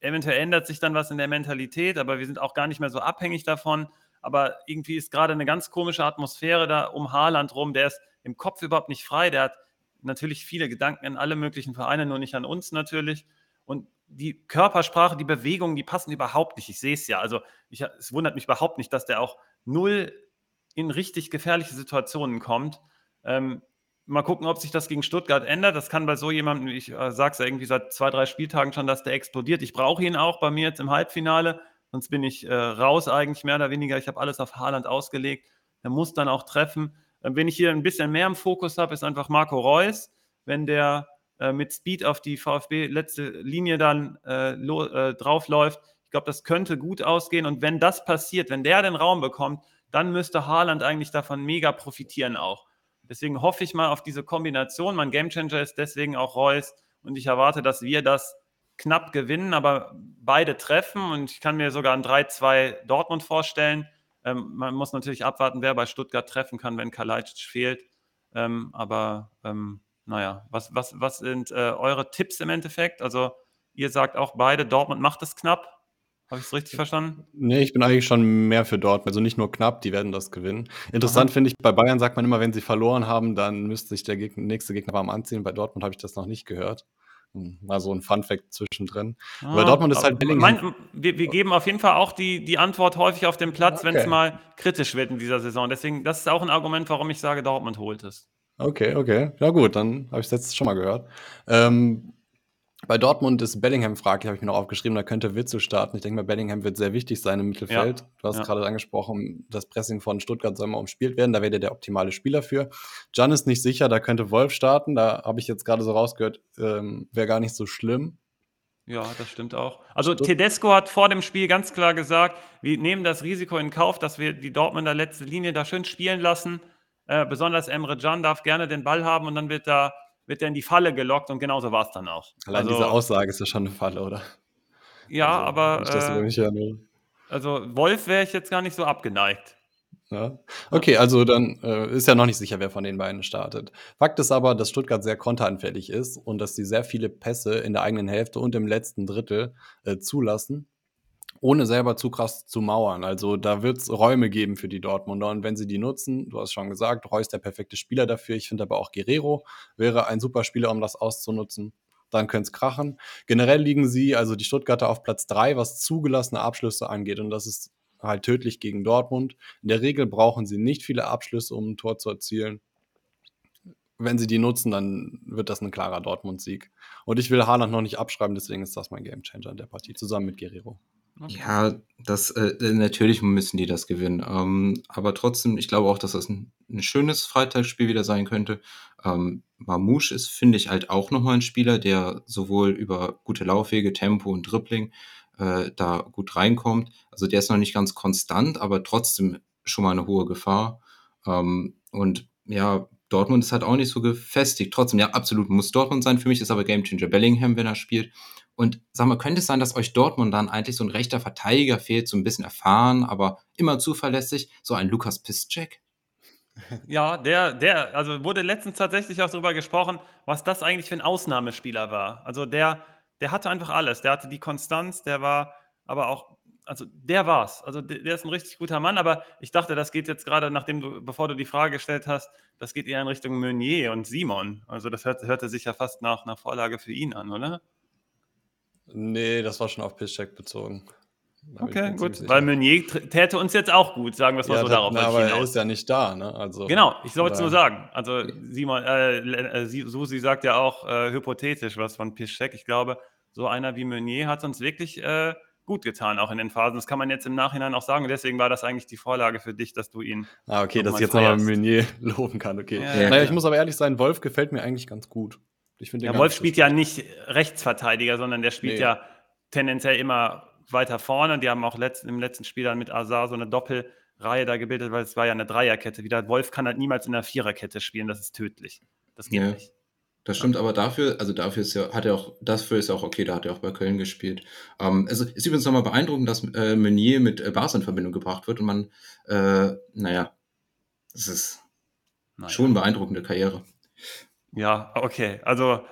eventuell ändert sich dann was in der Mentalität, aber wir sind auch gar nicht mehr so abhängig davon. Aber irgendwie ist gerade eine ganz komische Atmosphäre da um Haaland rum. Der ist im Kopf überhaupt nicht frei. Der hat natürlich viele Gedanken an alle möglichen Vereine, nur nicht an uns natürlich. Und die Körpersprache, die Bewegungen, die passen überhaupt nicht. Ich sehe es ja. Also ich, es wundert mich überhaupt nicht, dass der auch null in richtig gefährliche Situationen kommt. Ähm, mal gucken, ob sich das gegen Stuttgart ändert. Das kann bei so jemandem, ich äh, sage es ja irgendwie seit zwei, drei Spieltagen schon, dass der explodiert. Ich brauche ihn auch bei mir jetzt im Halbfinale, sonst bin ich äh, raus eigentlich mehr oder weniger. Ich habe alles auf Haaland ausgelegt. Er muss dann auch treffen. Ähm, wenn ich hier ein bisschen mehr im Fokus habe, ist einfach Marco Reus. Wenn der äh, mit Speed auf die VfB letzte Linie dann äh, äh, draufläuft. Ich glaube, das könnte gut ausgehen. Und wenn das passiert, wenn der den Raum bekommt, dann müsste Haaland eigentlich davon mega profitieren auch. Deswegen hoffe ich mal auf diese Kombination. Mein Gamechanger ist deswegen auch Reus und ich erwarte, dass wir das knapp gewinnen, aber beide treffen und ich kann mir sogar ein 3-2 Dortmund vorstellen. Ähm, man muss natürlich abwarten, wer bei Stuttgart treffen kann, wenn Kalajdzic fehlt. Ähm, aber ähm, naja, was, was, was sind äh, eure Tipps im Endeffekt? Also ihr sagt auch beide, Dortmund macht es knapp. Habe ich es richtig verstanden? Nee, ich bin eigentlich schon mehr für Dortmund. Also nicht nur knapp, die werden das gewinnen. Interessant finde ich, bei Bayern sagt man immer, wenn sie verloren haben, dann müsste sich der Gegner, nächste Gegner warm anziehen. Bei Dortmund habe ich das noch nicht gehört. Hm, mal so ein Fun-Fact zwischendrin. Ah, Aber Dortmund ist halt Bellingham. Mein, wir, wir geben auf jeden Fall auch die, die Antwort häufig auf den Platz, wenn es Okay. mal kritisch wird in dieser Saison. Deswegen, das ist auch ein Argument, warum ich sage, Dortmund holt es. Okay, okay. Ja gut, dann habe ich es jetzt schon mal gehört. Ähm, bei Dortmund ist Bellingham fraglich, habe ich mir noch aufgeschrieben, da könnte Witzel starten. Ich denke mal, Bellingham wird sehr wichtig sein im Mittelfeld. du hast ja. gerade angesprochen, das Pressing von Stuttgart soll mal umspielt werden, da wäre der der optimale Spieler für. Can ist nicht sicher, da könnte Wolf starten, da habe ich jetzt gerade so rausgehört, ähm, wäre gar nicht so schlimm. Ja, das stimmt auch. Also Tedesco hat vor dem Spiel ganz klar gesagt, wir nehmen das Risiko in Kauf, dass wir die Dortmunder letzte Linie da schön spielen lassen. Äh, besonders Emre Can darf gerne den Ball haben und dann wird da wird er in die Falle gelockt und genauso war es dann auch. Allein also, diese Aussage ist ja schon eine Falle, oder? Ja, Also, aber Nicht, dass äh, mich hören willst. also Wolf wäre ich jetzt gar nicht so abgeneigt. Ja. Okay, also dann äh, ist ja noch nicht sicher, wer von den beiden startet. Fakt ist aber, dass Stuttgart sehr konteranfällig ist und dass sie sehr viele Pässe in der eigenen Hälfte und im letzten Drittel äh, zulassen, ohne selber zu krass zu mauern. Also da wird es Räume geben für die Dortmunder und wenn sie die nutzen, du hast schon gesagt, Reus der perfekte Spieler dafür. Ich finde aber auch Guerrero wäre ein super Spieler, um das auszunutzen. Dann könnte es krachen. Generell liegen sie, also die Stuttgarter, auf Platz 3, was zugelassene Abschlüsse angeht. Und das ist halt tödlich gegen Dortmund. In der Regel brauchen sie nicht viele Abschlüsse, um ein Tor zu erzielen. Wenn sie die nutzen, dann wird das ein klarer Dortmund-Sieg. Und ich will Haaland noch nicht abschreiben, deswegen ist das mein Gamechanger in der Partie, zusammen mit Guerrero. Ja, das äh, natürlich müssen die das gewinnen. Ähm, aber trotzdem, ich glaube auch, dass das ein, ein schönes Freitagsspiel wieder sein könnte. Ähm, Mamouche ist, finde ich, halt auch nochmal ein Spieler, der sowohl über gute Laufwege, Tempo und Dribbling äh, da gut reinkommt. Also der ist noch nicht ganz konstant, aber trotzdem schon mal eine hohe Gefahr. Ähm, und ja, Dortmund ist halt auch nicht so gefestigt. Trotzdem, ja, absolut muss Dortmund sein. Für mich ist aber Gamechanger Bellingham, wenn er spielt. Und sag mal, könnte es sein, dass euch Dortmund dann eigentlich so ein rechter Verteidiger fehlt, so ein bisschen erfahren, aber immer zuverlässig, so ein Lukas Piszczek? Ja, der, der, also wurde letztens tatsächlich auch darüber gesprochen, was das eigentlich für ein Ausnahmespieler war. Also der, der hatte einfach alles. Der hatte die Konstanz, der war aber auch, also der war's. Also der, der ist ein richtig guter Mann, aber ich dachte, das geht jetzt gerade, nachdem du, bevor du die Frage gestellt hast, das geht eher in Richtung Meunier und Simon. Also das hört, hörte sich ja fast nach einer Vorlage für ihn an, oder? Nee, das war schon auf Pisscheck bezogen. Da Okay, gut. Weil Meunier täte uns jetzt auch gut, sagen wir es mal ja, so das- darauf. na, aber er ist ja nicht da, ne? Also, Genau, ich sollte es nur sagen. Also Simon, äh, äh, Sie- Susi sagt ja auch äh, hypothetisch was von Piszczek. Ich glaube, so einer wie Meunier hat uns wirklich äh, gut getan, auch in den Phasen. Das kann man jetzt im Nachhinein auch sagen. Deswegen war das eigentlich die Vorlage für dich, dass du ihn. Ah, okay, dass ich jetzt nochmal. Meunier loben kann, okay. Ja, naja, ja. ich muss aber ehrlich sein, Wolf gefällt mir eigentlich ganz gut. Ich Ja, Wolf spielt ja nicht Rechtsverteidiger, sondern der spielt Nee. ja tendenziell immer weiter vorne. Die haben auch letzt, im letzten Spiel dann mit Azar so eine Doppelreihe da gebildet, weil es war ja eine Dreierkette wieder. Wolf kann halt niemals in einer Viererkette spielen, das ist tödlich. Das geht Ja. nicht. Das stimmt, aber dafür, also dafür ist ja, hat er auch, dafür ist ja auch okay, da hat er auch bei Köln gespielt. Ähm, also ist übrigens nochmal beeindruckend, dass äh, Meunier mit äh, Barca in Verbindung gebracht wird und man, äh, naja, das ist Naja. schon eine beeindruckende Karriere. Ja, okay. Also,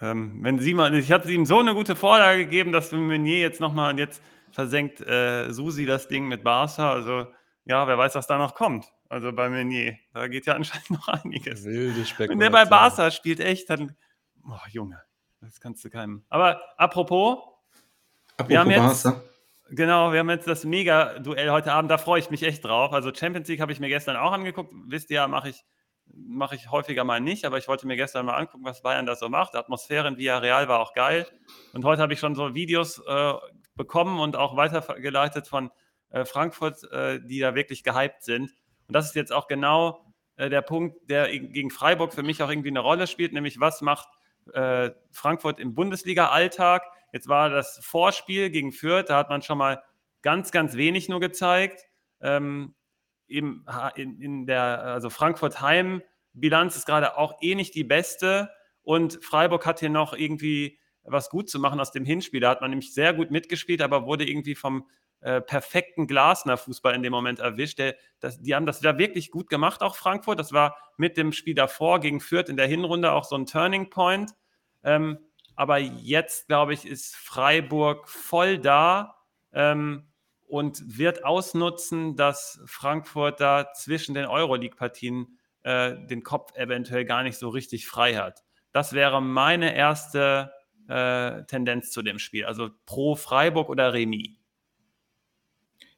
ähm, wenn Simon, ich hatte ihm so eine gute Vorlage gegeben, dass Meunier jetzt nochmal und jetzt versenkt äh, Susi das Ding mit Barca. Also, ja, wer weiß, was da noch kommt. Also bei Meunier. Da geht ja anscheinend noch einiges. Wilde Spekulation. Wenn der bei Barca spielt, echt, dann. Oh, Junge, das kannst du keinem. Aber apropos, Wir haben Apropos jetzt- Barca, Genau, wir haben jetzt das Mega-Duell heute Abend, da freue ich mich echt drauf. Also Champions League habe ich mir gestern auch angeguckt. Wisst ihr, mache ich, mache ich häufiger mal nicht, aber ich wollte mir gestern mal angucken, was Bayern da so macht. Die Atmosphäre in Villarreal war auch geil. Und heute habe ich schon so Videos äh, bekommen und auch weitergeleitet von äh, Frankfurt, äh, die da wirklich gehypt sind. Und das ist jetzt auch genau äh, der Punkt, der gegen Freiburg für mich auch irgendwie eine Rolle spielt, nämlich was macht äh, Frankfurt im Bundesliga-Alltag. Jetzt war das Vorspiel gegen Fürth, da hat man schon mal ganz, ganz wenig nur gezeigt. Ähm, im, in, in der, also Frankfurt Heim-Bilanz ist gerade auch eh nicht die beste und Freiburg hat hier noch irgendwie was gut zu machen aus dem Hinspiel. Da hat man nämlich sehr gut mitgespielt, aber wurde irgendwie vom äh, perfekten Glasner-Fußball in dem Moment erwischt. Der, das, die haben das da wirklich gut gemacht, auch Frankfurt. Das war mit dem Spiel davor gegen Fürth in der Hinrunde auch so ein Turning Point. Ähm, aber jetzt, glaube ich, ist Freiburg voll da ähm, und wird ausnutzen, dass Frankfurt da zwischen den Euroleague-Partien äh, den Kopf eventuell gar nicht so richtig frei hat. Das wäre meine erste äh, Tendenz zu dem Spiel. Also pro Freiburg oder Remis.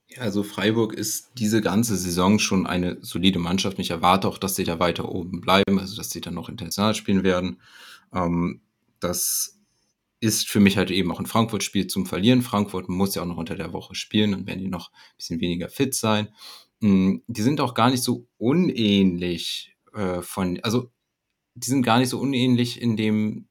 Ja, also Freiburg ist diese ganze Saison schon eine solide Mannschaft. Ich erwarte auch, dass sie da weiter oben bleiben, also dass sie dann noch international spielen werden. Ähm, das ist für mich halt eben auch ein Frankfurt-Spiel zum Verlieren. Frankfurt muss ja auch noch unter der Woche spielen, dann werden die noch ein bisschen weniger fit sein. Mm, die sind auch gar nicht so unähnlich äh, von, also die sind gar nicht so unähnlich in dem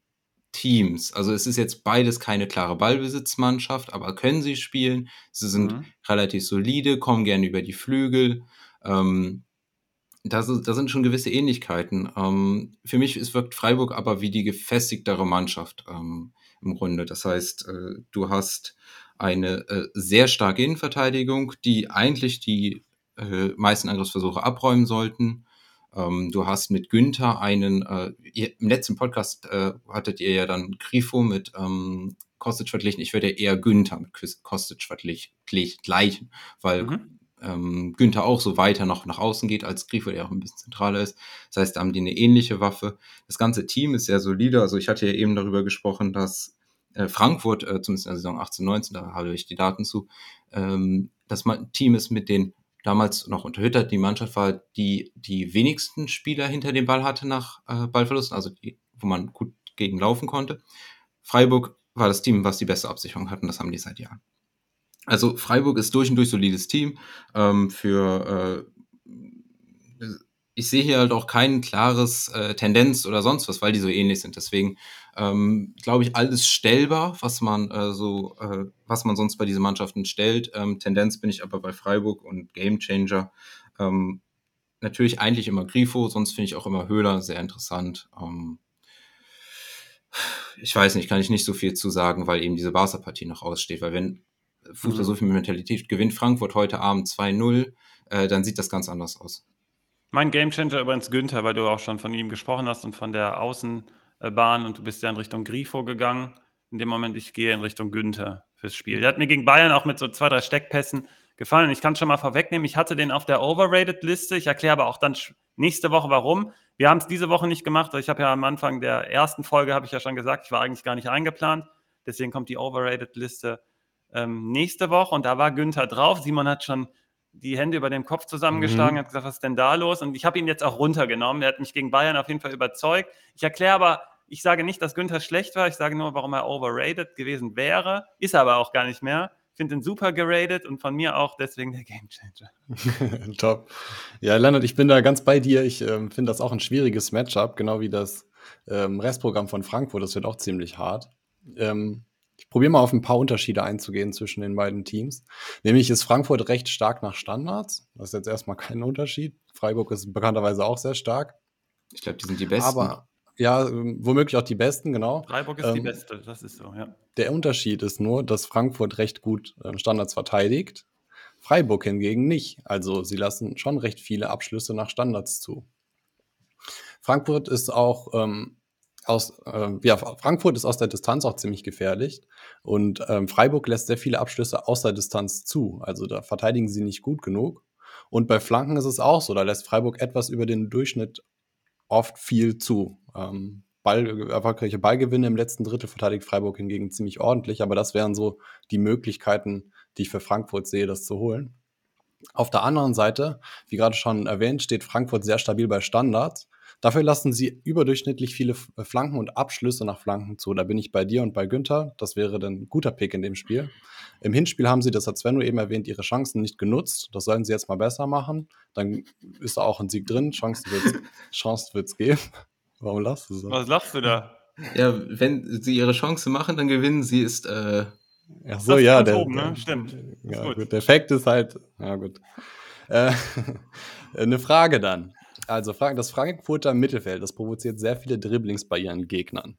Teams. Also es ist jetzt beides keine klare Ballbesitzmannschaft, aber können sie spielen. Sie sind mhm. relativ solide, kommen gerne über die Flügel. Ähm, da, da, sind schon gewisse Ähnlichkeiten. Ähm, für mich ist, wirkt Freiburg aber wie die gefestigtere Mannschaft ähm, im Grunde. Das heißt, äh, du hast eine äh, sehr starke Innenverteidigung, die eigentlich die äh, meisten Angriffsversuche abräumen sollten. Ähm, du hast mit Günther einen, äh, ihr, im letzten Podcast äh, hattet ihr ja dann Grifo mit ähm, Kostic verglichen. Ich würde eher Günther mit Kostic vergleichen, weil mhm. Ähm, Günther auch so weiter noch nach außen geht als Grifo, der auch ein bisschen zentraler ist. Das heißt, da haben die eine ähnliche Waffe. Das ganze Team ist sehr solide. Also ich hatte ja eben darüber gesprochen, dass äh, Frankfurt, äh, zumindest in der Saison 18, 19, da habe ich die Daten zu, ähm, das Team ist mit den damals noch unter Hütter die Mannschaft war, die die wenigsten Spieler hinter dem Ball hatte nach äh, Ballverlusten, also die, wo man gut gegen laufen konnte. Freiburg war das Team, was die beste Absicherung hatten, das haben die seit Jahren. Also Freiburg ist durch und durch solides Team. Ähm, für äh, ich sehe hier halt auch kein klares äh, Tendenz oder sonst was, weil die so ähnlich sind. Deswegen ähm, glaube ich, alles stellbar, was man äh, so, äh, was man sonst bei diesen Mannschaften stellt. Ähm, Tendenz bin ich aber bei Freiburg und Gamechanger. Ähm, natürlich eigentlich immer Grifo, sonst finde ich auch immer Höhler sehr interessant. Ähm, ich weiß nicht, kann ich nicht so viel zu sagen, weil eben diese Barca-Partie noch aussteht. Weil wenn Fußball mhm. so viel Mentalität gewinnt, Frankfurt heute Abend 2-0, äh, dann sieht das ganz anders aus. Mein Gamechanger übrigens Günther, weil du auch schon von ihm gesprochen hast und von der Außenbahn und du bist ja in Richtung Grifo gegangen. In dem Moment, ich gehe in Richtung Günther fürs Spiel. Der hat mir gegen Bayern auch mit so zwei, drei Steckpässen gefallen. Ich kann schon mal vorwegnehmen, ich hatte den auf der Overrated-Liste. Ich erkläre aber auch dann nächste Woche, warum. Wir haben es diese Woche nicht gemacht. Ich habe ja am Anfang der ersten Folge, habe ich ja schon gesagt, ich war eigentlich gar nicht eingeplant. Deswegen kommt die Overrated-Liste ähm, nächste Woche und da war Günther drauf. Simon hat schon die Hände über dem Kopf zusammengeschlagen, mhm. hat gesagt, was ist denn da los? Und ich habe ihn jetzt auch runtergenommen. Er hat mich gegen Bayern auf jeden Fall überzeugt. Ich erkläre aber, ich sage nicht, dass Günther schlecht war. Ich sage nur, warum er overrated gewesen wäre. Ist er aber auch gar nicht mehr. Ich finde ihn super geratet und von mir auch deswegen der Gamechanger. Top. Ja, Leonard, ich bin da ganz bei dir. Ich ähm, finde das auch ein schwieriges Matchup, genau wie das ähm, Restprogramm von Frankfurt. Das wird auch ziemlich hart. Ähm, ich probiere mal auf ein paar Unterschiede einzugehen zwischen den beiden Teams. Nämlich ist Frankfurt recht stark nach Standards. Das ist jetzt erstmal kein Unterschied. Freiburg ist bekannterweise auch sehr stark. Ich glaube, die sind die Besten. Aber ja, womöglich auch die Besten, genau. Freiburg ist ähm, die Beste, das ist so, ja. Der Unterschied ist nur, dass Frankfurt recht gut ähm, Standards verteidigt, Freiburg hingegen nicht. Also sie lassen schon recht viele Abschlüsse nach Standards zu. Frankfurt ist auch ähm, aus, äh, ja, Frankfurt ist aus der Distanz auch ziemlich gefährlich und ähm, Freiburg lässt sehr viele Abschlüsse aus der Distanz zu. Also da verteidigen sie nicht gut genug. Und bei Flanken ist es auch so, da lässt Freiburg etwas über den Durchschnitt oft viel zu. Ähm, Ball, erfolgreiche Ballgewinne im letzten Drittel verteidigt Freiburg hingegen ziemlich ordentlich, aber das wären so die Möglichkeiten, die ich für Frankfurt sehe, das zu holen. Auf der anderen Seite, wie gerade schon erwähnt, steht Frankfurt sehr stabil bei Standards. Dafür lassen sie überdurchschnittlich viele äh, Flanken und Abschlüsse nach Flanken zu. Da bin ich bei dir und bei Günther. Das wäre dann ein guter Pick in dem Spiel. Im Hinspiel haben sie, das hat Sven eben erwähnt, ihre Chancen nicht genutzt. Das sollen sie jetzt mal besser machen. Dann ist da auch ein Sieg drin. Chancen wird es Chance geben. Warum lachst du so? Was lachst du da? Ja, wenn sie ihre Chance machen, dann gewinnen sie, ist. Äh Ach so, ja, der, oben, ne? Stimmt. Ja, gut. Gut. Der Fakt ist halt, ja gut. Äh, eine Frage dann. Also das Frankfurter Mittelfeld, das provoziert sehr viele Dribblings bei ihren Gegnern.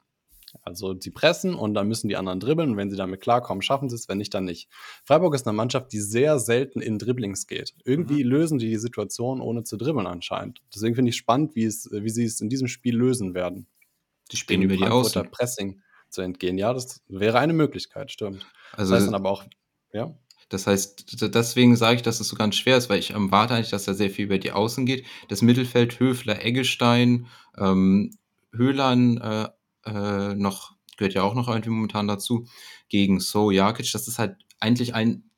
Also sie pressen und dann müssen die anderen dribbeln und wenn sie damit klarkommen, schaffen sie es, wenn nicht, dann nicht. Freiburg ist eine Mannschaft, die sehr selten in Dribblings geht. Irgendwie mhm. lösen die die Situation ohne zu dribbeln anscheinend. Deswegen finde ich spannend, wie, es, wie sie es in diesem Spiel lösen werden. Die spielen über die Außen. Pressing zu entgehen. Ja, das wäre eine Möglichkeit, stimmt. Also das heißt dann aber auch, ja. Das heißt, deswegen sage ich, dass es so ganz schwer ist, weil ich erwarte eigentlich, dass er sehr viel über die Außen geht. Das Mittelfeld, Höfler, Eggestein, ähm, Höhlern, äh, äh, noch, gehört ja auch noch irgendwie momentan dazu, gegen So Jakic. Das ist halt eigentlich ein,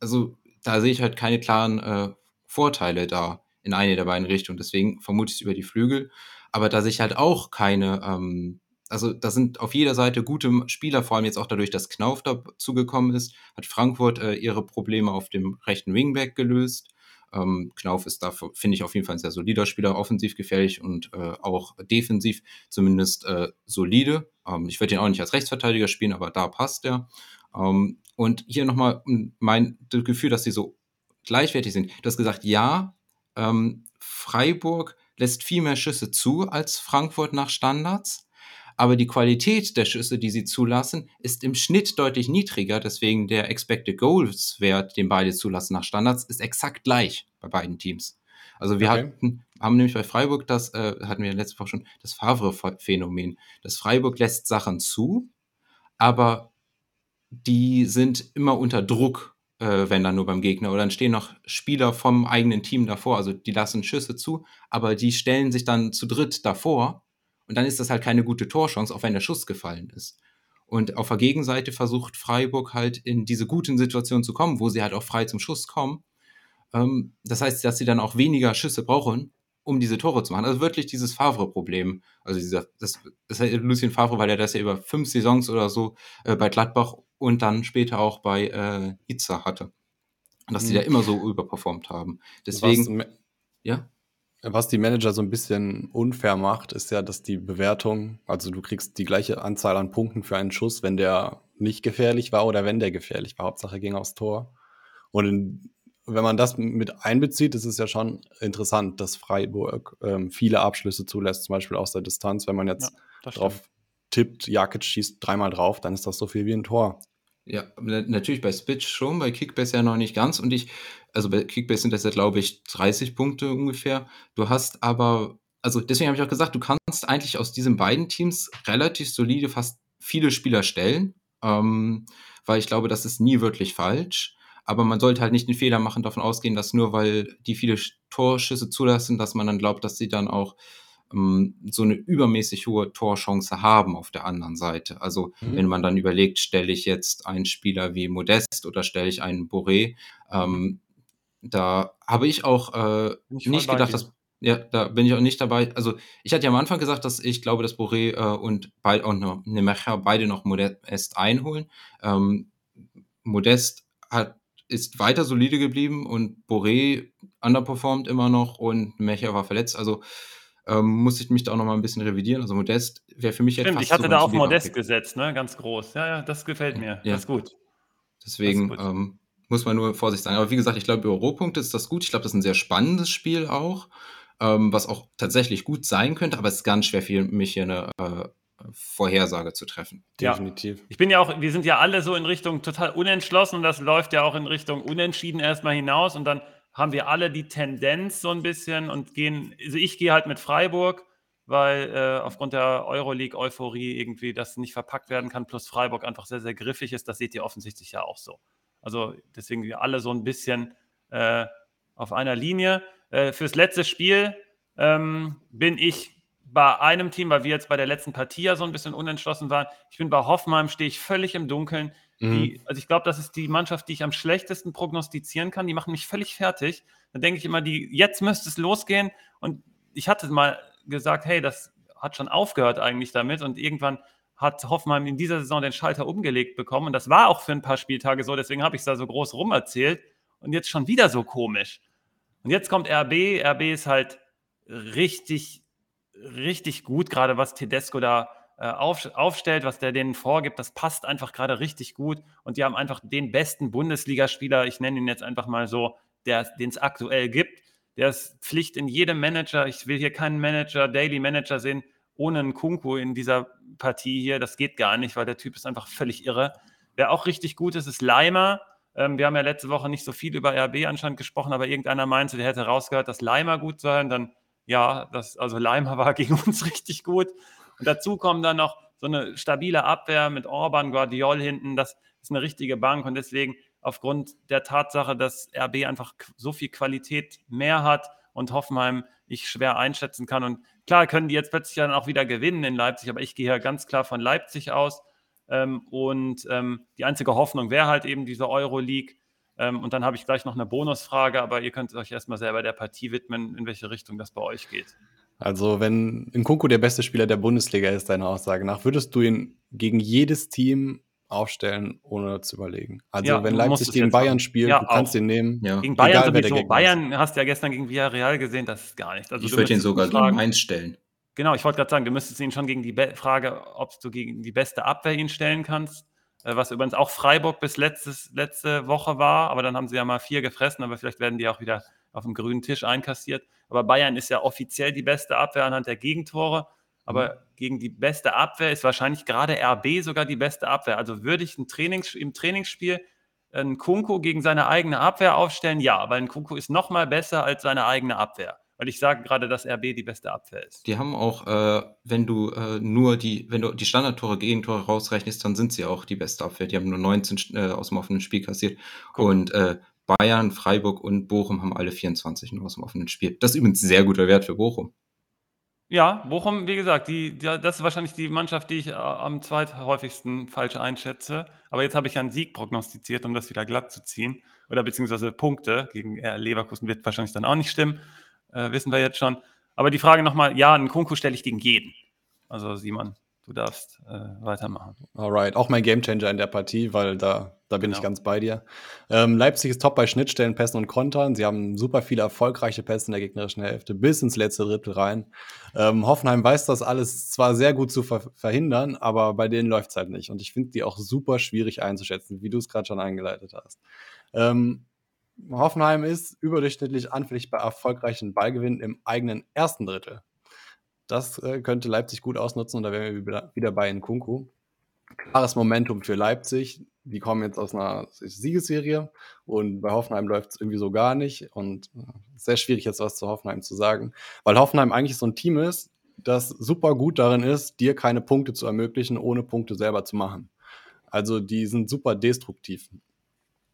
also da sehe ich halt keine klaren äh, Vorteile da in eine der beiden Richtungen. Deswegen vermute ich es über die Flügel. Aber da sehe ich halt auch keine ähm, also da sind auf jeder Seite gute Spieler, vor allem jetzt auch dadurch, dass Knauf dazu gekommen ist, hat Frankfurt äh, ihre Probleme auf dem rechten Wingback gelöst. Ähm, Knauf ist da, finde ich, auf jeden Fall ein sehr solider Spieler, offensiv gefährlich und äh, auch defensiv zumindest äh, solide. Ähm, ich würde ihn auch nicht als Rechtsverteidiger spielen, aber da passt er. Ähm, und hier nochmal mein Gefühl, dass sie so gleichwertig sind. Du hast gesagt, ja, ähm, Freiburg lässt viel mehr Schüsse zu als Frankfurt nach Standards aber die Qualität der Schüsse, die sie zulassen, ist im Schnitt deutlich niedriger. Deswegen der Expected Goals Wert, den beide zulassen nach Standards, ist exakt gleich bei beiden Teams. Also wir okay. hatten, haben nämlich bei Freiburg das, äh, hatten wir letzte Woche schon, das Favre-Phänomen. Das Freiburg lässt Sachen zu, aber die sind immer unter Druck, äh, wenn dann nur beim Gegner. Oder dann stehen noch Spieler vom eigenen Team davor. Also die lassen Schüsse zu, aber die stellen sich dann zu dritt davor und dann ist das halt keine gute Torchance, auch wenn der Schuss gefallen ist. Und auf der Gegenseite versucht Freiburg halt in diese guten Situationen zu kommen, wo sie halt auch frei zum Schuss kommen. Ähm, das heißt, dass sie dann auch weniger Schüsse brauchen, um diese Tore zu machen. Also wirklich dieses Favre-Problem. Also dieser, das, das heißt Lucien Favre, weil er das ja über fünf Saisons oder so äh, bei Gladbach und dann später auch bei äh, Itza hatte. Und dass mhm. die da immer so überperformt haben. Deswegen. ja? Was die Manager so ein bisschen unfair macht, ist ja, dass die Bewertung, also du kriegst die gleiche Anzahl an Punkten für einen Schuss, wenn der nicht gefährlich war oder wenn der gefährlich war. Hauptsache ging aufs Tor. Und in, wenn man das mit einbezieht, ist es ja schon interessant, dass Freiburg ähm, viele Abschlüsse zulässt, zum Beispiel aus der Distanz. Wenn man jetzt ja, drauf tippt, Jakic schießt dreimal drauf, dann ist das so viel wie ein Tor. Ja, natürlich bei Spitch schon, bei Kickbase ja noch nicht ganz. Und ich, also bei Kickbase sind das ja, glaube ich, 30 Punkte ungefähr. Du hast aber, also deswegen habe ich auch gesagt, du kannst eigentlich aus diesen beiden Teams relativ solide fast viele Spieler stellen, ähm, weil ich glaube, das ist nie wirklich falsch. Aber man sollte halt nicht den Fehler machen, davon ausgehen, dass nur weil die viele Torschüsse zulassen, dass man dann glaubt, dass sie dann auch so eine übermäßig hohe Torchance haben auf der anderen Seite. Also mhm. wenn man dann überlegt, stelle ich jetzt einen Spieler wie Modest oder stelle ich einen Boré, ähm, da habe ich auch äh, nicht gedacht, dass ja, da bin ich auch nicht dabei. Also ich hatte ja am Anfang gesagt, dass ich glaube, dass Boré äh, und, bei, und Nemecha beide noch Modest einholen. Ähm, Modest hat, ist weiter solide geblieben und Boré underperformt immer noch und Mecha war verletzt. Also ähm, muss ich mich da auch noch mal ein bisschen revidieren. Also Modest wäre für mich Stimmt, etwas. Ich hatte da auf Modest gesetzt, ne? ganz groß. Ja, ja, das gefällt mir. Ja. Das ist gut. Deswegen ist gut. Ähm, muss man nur vorsichtig sein. Aber wie gesagt, ich glaube, über Rohpunkte ist das gut. Ich glaube, das ist ein sehr spannendes Spiel auch, ähm, was auch tatsächlich gut sein könnte, aber es ist ganz schwer für mich hier eine äh, Vorhersage zu treffen. Definitiv. Ja. Ich bin ja auch, wir sind ja alle so in Richtung total unentschlossen und das läuft ja auch in Richtung unentschieden erstmal hinaus und dann haben wir alle die Tendenz so ein bisschen und gehen, also ich gehe halt mit Freiburg, weil äh, aufgrund der Euroleague-Euphorie irgendwie das nicht verpackt werden kann, plus Freiburg einfach sehr, sehr griffig ist. Das seht ihr offensichtlich ja auch so. Also deswegen wir alle so ein bisschen äh, auf einer Linie. Äh, fürs letzte Spiel ähm, bin ich bei einem Team, weil wir jetzt bei der letzten Partie ja so ein bisschen unentschlossen waren. Ich bin bei Hoffenheim, stehe ich völlig im Dunkeln. Mhm. Die, also ich glaube, das ist die Mannschaft, die ich am schlechtesten prognostizieren kann. Die machen mich völlig fertig. Dann denke ich immer, die, jetzt müsste es losgehen. Und ich hatte mal gesagt, hey, das hat schon aufgehört eigentlich damit. Und irgendwann hat Hoffenheim in dieser Saison den Schalter umgelegt bekommen. Und das war auch für ein paar Spieltage so. Deswegen habe ich es da so groß rum erzählt. Und jetzt schon wieder so komisch. Und jetzt kommt RB. RB ist halt richtig, richtig gut, gerade was Tedesco da äh, auf, aufstellt, was der denen vorgibt, das passt einfach gerade richtig gut. Und die haben einfach den besten Bundesligaspieler, ich nenne ihn jetzt einfach mal so, den es aktuell gibt. Der ist Pflicht in jedem Manager. Ich will hier keinen Manager, Daily Manager sehen, ohne einen Kunku in dieser Partie hier. Das geht gar nicht, weil der Typ ist einfach völlig irre. Wer auch richtig gut ist, ist Leimer. Ähm, wir haben ja letzte Woche nicht so viel über RB anscheinend gesprochen, aber irgendeiner meinte, der hätte rausgehört, dass Leimer gut sein. Dann ja, das, also Leimer war gegen uns richtig gut. Und dazu kommen dann noch so eine stabile Abwehr mit Orban, Guardiol hinten. Das ist eine richtige Bank und deswegen aufgrund der Tatsache, dass RB einfach so viel Qualität mehr hat und Hoffenheim ich schwer einschätzen kann. Und klar können die jetzt plötzlich dann auch wieder gewinnen in Leipzig, aber ich gehe ja ganz klar von Leipzig aus. Ähm, und ähm, die einzige Hoffnung wäre halt eben diese Euroleague. Ähm, und dann habe ich gleich noch eine Bonusfrage, aber ihr könnt euch erstmal selber der Partie widmen, in welche Richtung das bei euch geht. Also, wenn Nkunku der beste Spieler der Bundesliga ist, deiner Aussage nach, würdest du ihn gegen jedes Team aufstellen, ohne zu überlegen. Also, ja, wenn Leipzig gegen Bayern spielt, ja, du kannst ihn nehmen. Ja. Gegen Bayern egal, sowieso. Bayern ist. hast du ja gestern gegen Villarreal gesehen, das ist gar nicht. Also, ich würde ihn sogar gegen Mainz stellen. Genau, ich wollte gerade sagen, du müsstest ihn schon gegen die Be Frage, ob du gegen die beste Abwehr ihn stellen kannst, was übrigens auch Freiburg bis letztes, letzte Woche war, aber dann haben sie ja mal vier gefressen, aber vielleicht werden die auch wieder auf dem grünen Tisch einkassiert. Aber Bayern ist ja offiziell die beste Abwehr anhand der Gegentore, aber mhm. gegen die beste Abwehr ist wahrscheinlich gerade RB sogar die beste Abwehr. Also würde ich ein Trainings im Trainingsspiel einen Kunku gegen seine eigene Abwehr aufstellen? Ja, weil ein Kunku ist noch mal besser als seine eigene Abwehr. Weil ich sage gerade, dass RB die beste Abwehr ist. Die haben auch, äh, wenn du äh, nur die, wenn du die Standardtore, Gegentore rausrechnest, dann sind sie auch die beste Abwehr. Die haben nur 19 äh, aus dem offenen Spiel kassiert. Cool. Und äh, Bayern, Freiburg und Bochum haben alle 24 nur aus dem offenen Spiel. Das ist übrigens ein sehr guter Wert für Bochum. Ja, Bochum, wie gesagt, die, die, das ist wahrscheinlich die Mannschaft, die ich äh, am zweithäufigsten falsch einschätze. Aber jetzt habe ich ja einen Sieg prognostiziert, um das wieder glatt zu ziehen. Oder beziehungsweise Punkte gegen Leverkusen wird wahrscheinlich dann auch nicht stimmen äh, wissen wir jetzt schon. Aber die Frage nochmal, ja, einen Kunku stelle ich gegen jeden. Also Simon, du darfst äh, weitermachen. Alright, auch mein Gamechanger in der Partie, weil da, da bin genau. ich ganz bei dir. Ähm, Leipzig ist top bei Schnittstellen, Pässen und Kontern. Sie haben super viele erfolgreiche Pässe in der gegnerischen Hälfte bis ins letzte Drittel rein. Ähm, Hoffenheim weiß das alles zwar sehr gut zu ver verhindern, aber bei denen läuft es halt nicht. Und ich finde die auch super schwierig einzuschätzen, wie du es gerade schon eingeleitet hast. Ähm, Hoffenheim ist überdurchschnittlich anfällig bei erfolgreichen Ballgewinnen im eigenen ersten Drittel. Das äh, könnte Leipzig gut ausnutzen und da wären wir wieder, wieder bei Nkunku. Klares Momentum für Leipzig. Die kommen jetzt aus einer Siegesserie und bei Hoffenheim läuft es irgendwie so gar nicht und äh, sehr schwierig jetzt was zu Hoffenheim zu sagen, weil Hoffenheim eigentlich so ein Team ist, das super gut darin ist, dir keine Punkte zu ermöglichen, ohne Punkte selber zu machen. Also die sind super destruktiv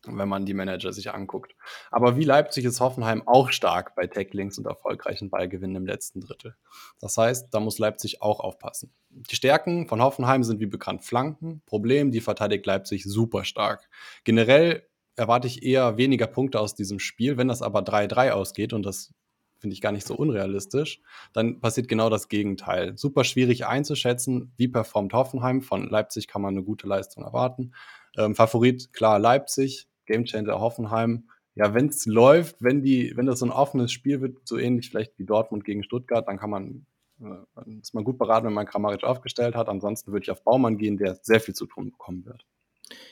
wenn man die Manager sich anguckt. Aber wie Leipzig ist Hoffenheim auch stark bei Tacklings und erfolgreichen Ballgewinnen im letzten Drittel. Das heißt, da muss Leipzig auch aufpassen. Die Stärken von Hoffenheim sind wie bekannt Flanken. Problem, die verteidigt Leipzig super stark. Generell erwarte ich eher weniger Punkte aus diesem Spiel. Wenn das aber 3-3 ausgeht, und das finde ich gar nicht so unrealistisch, dann passiert genau das Gegenteil. Super schwierig einzuschätzen, wie performt Hoffenheim. Von Leipzig kann man eine gute Leistung erwarten. Ähm, Favorit, klar, Leipzig. Gamechanger Hoffenheim. Ja, wenn es läuft, wenn die, wenn das so ein offenes Spiel wird, so ähnlich vielleicht wie Dortmund gegen Stuttgart, dann kann man, äh, ist man gut beraten, wenn man Kramaric aufgestellt hat. Ansonsten würde ich auf Baumann gehen, der sehr viel zu tun bekommen wird.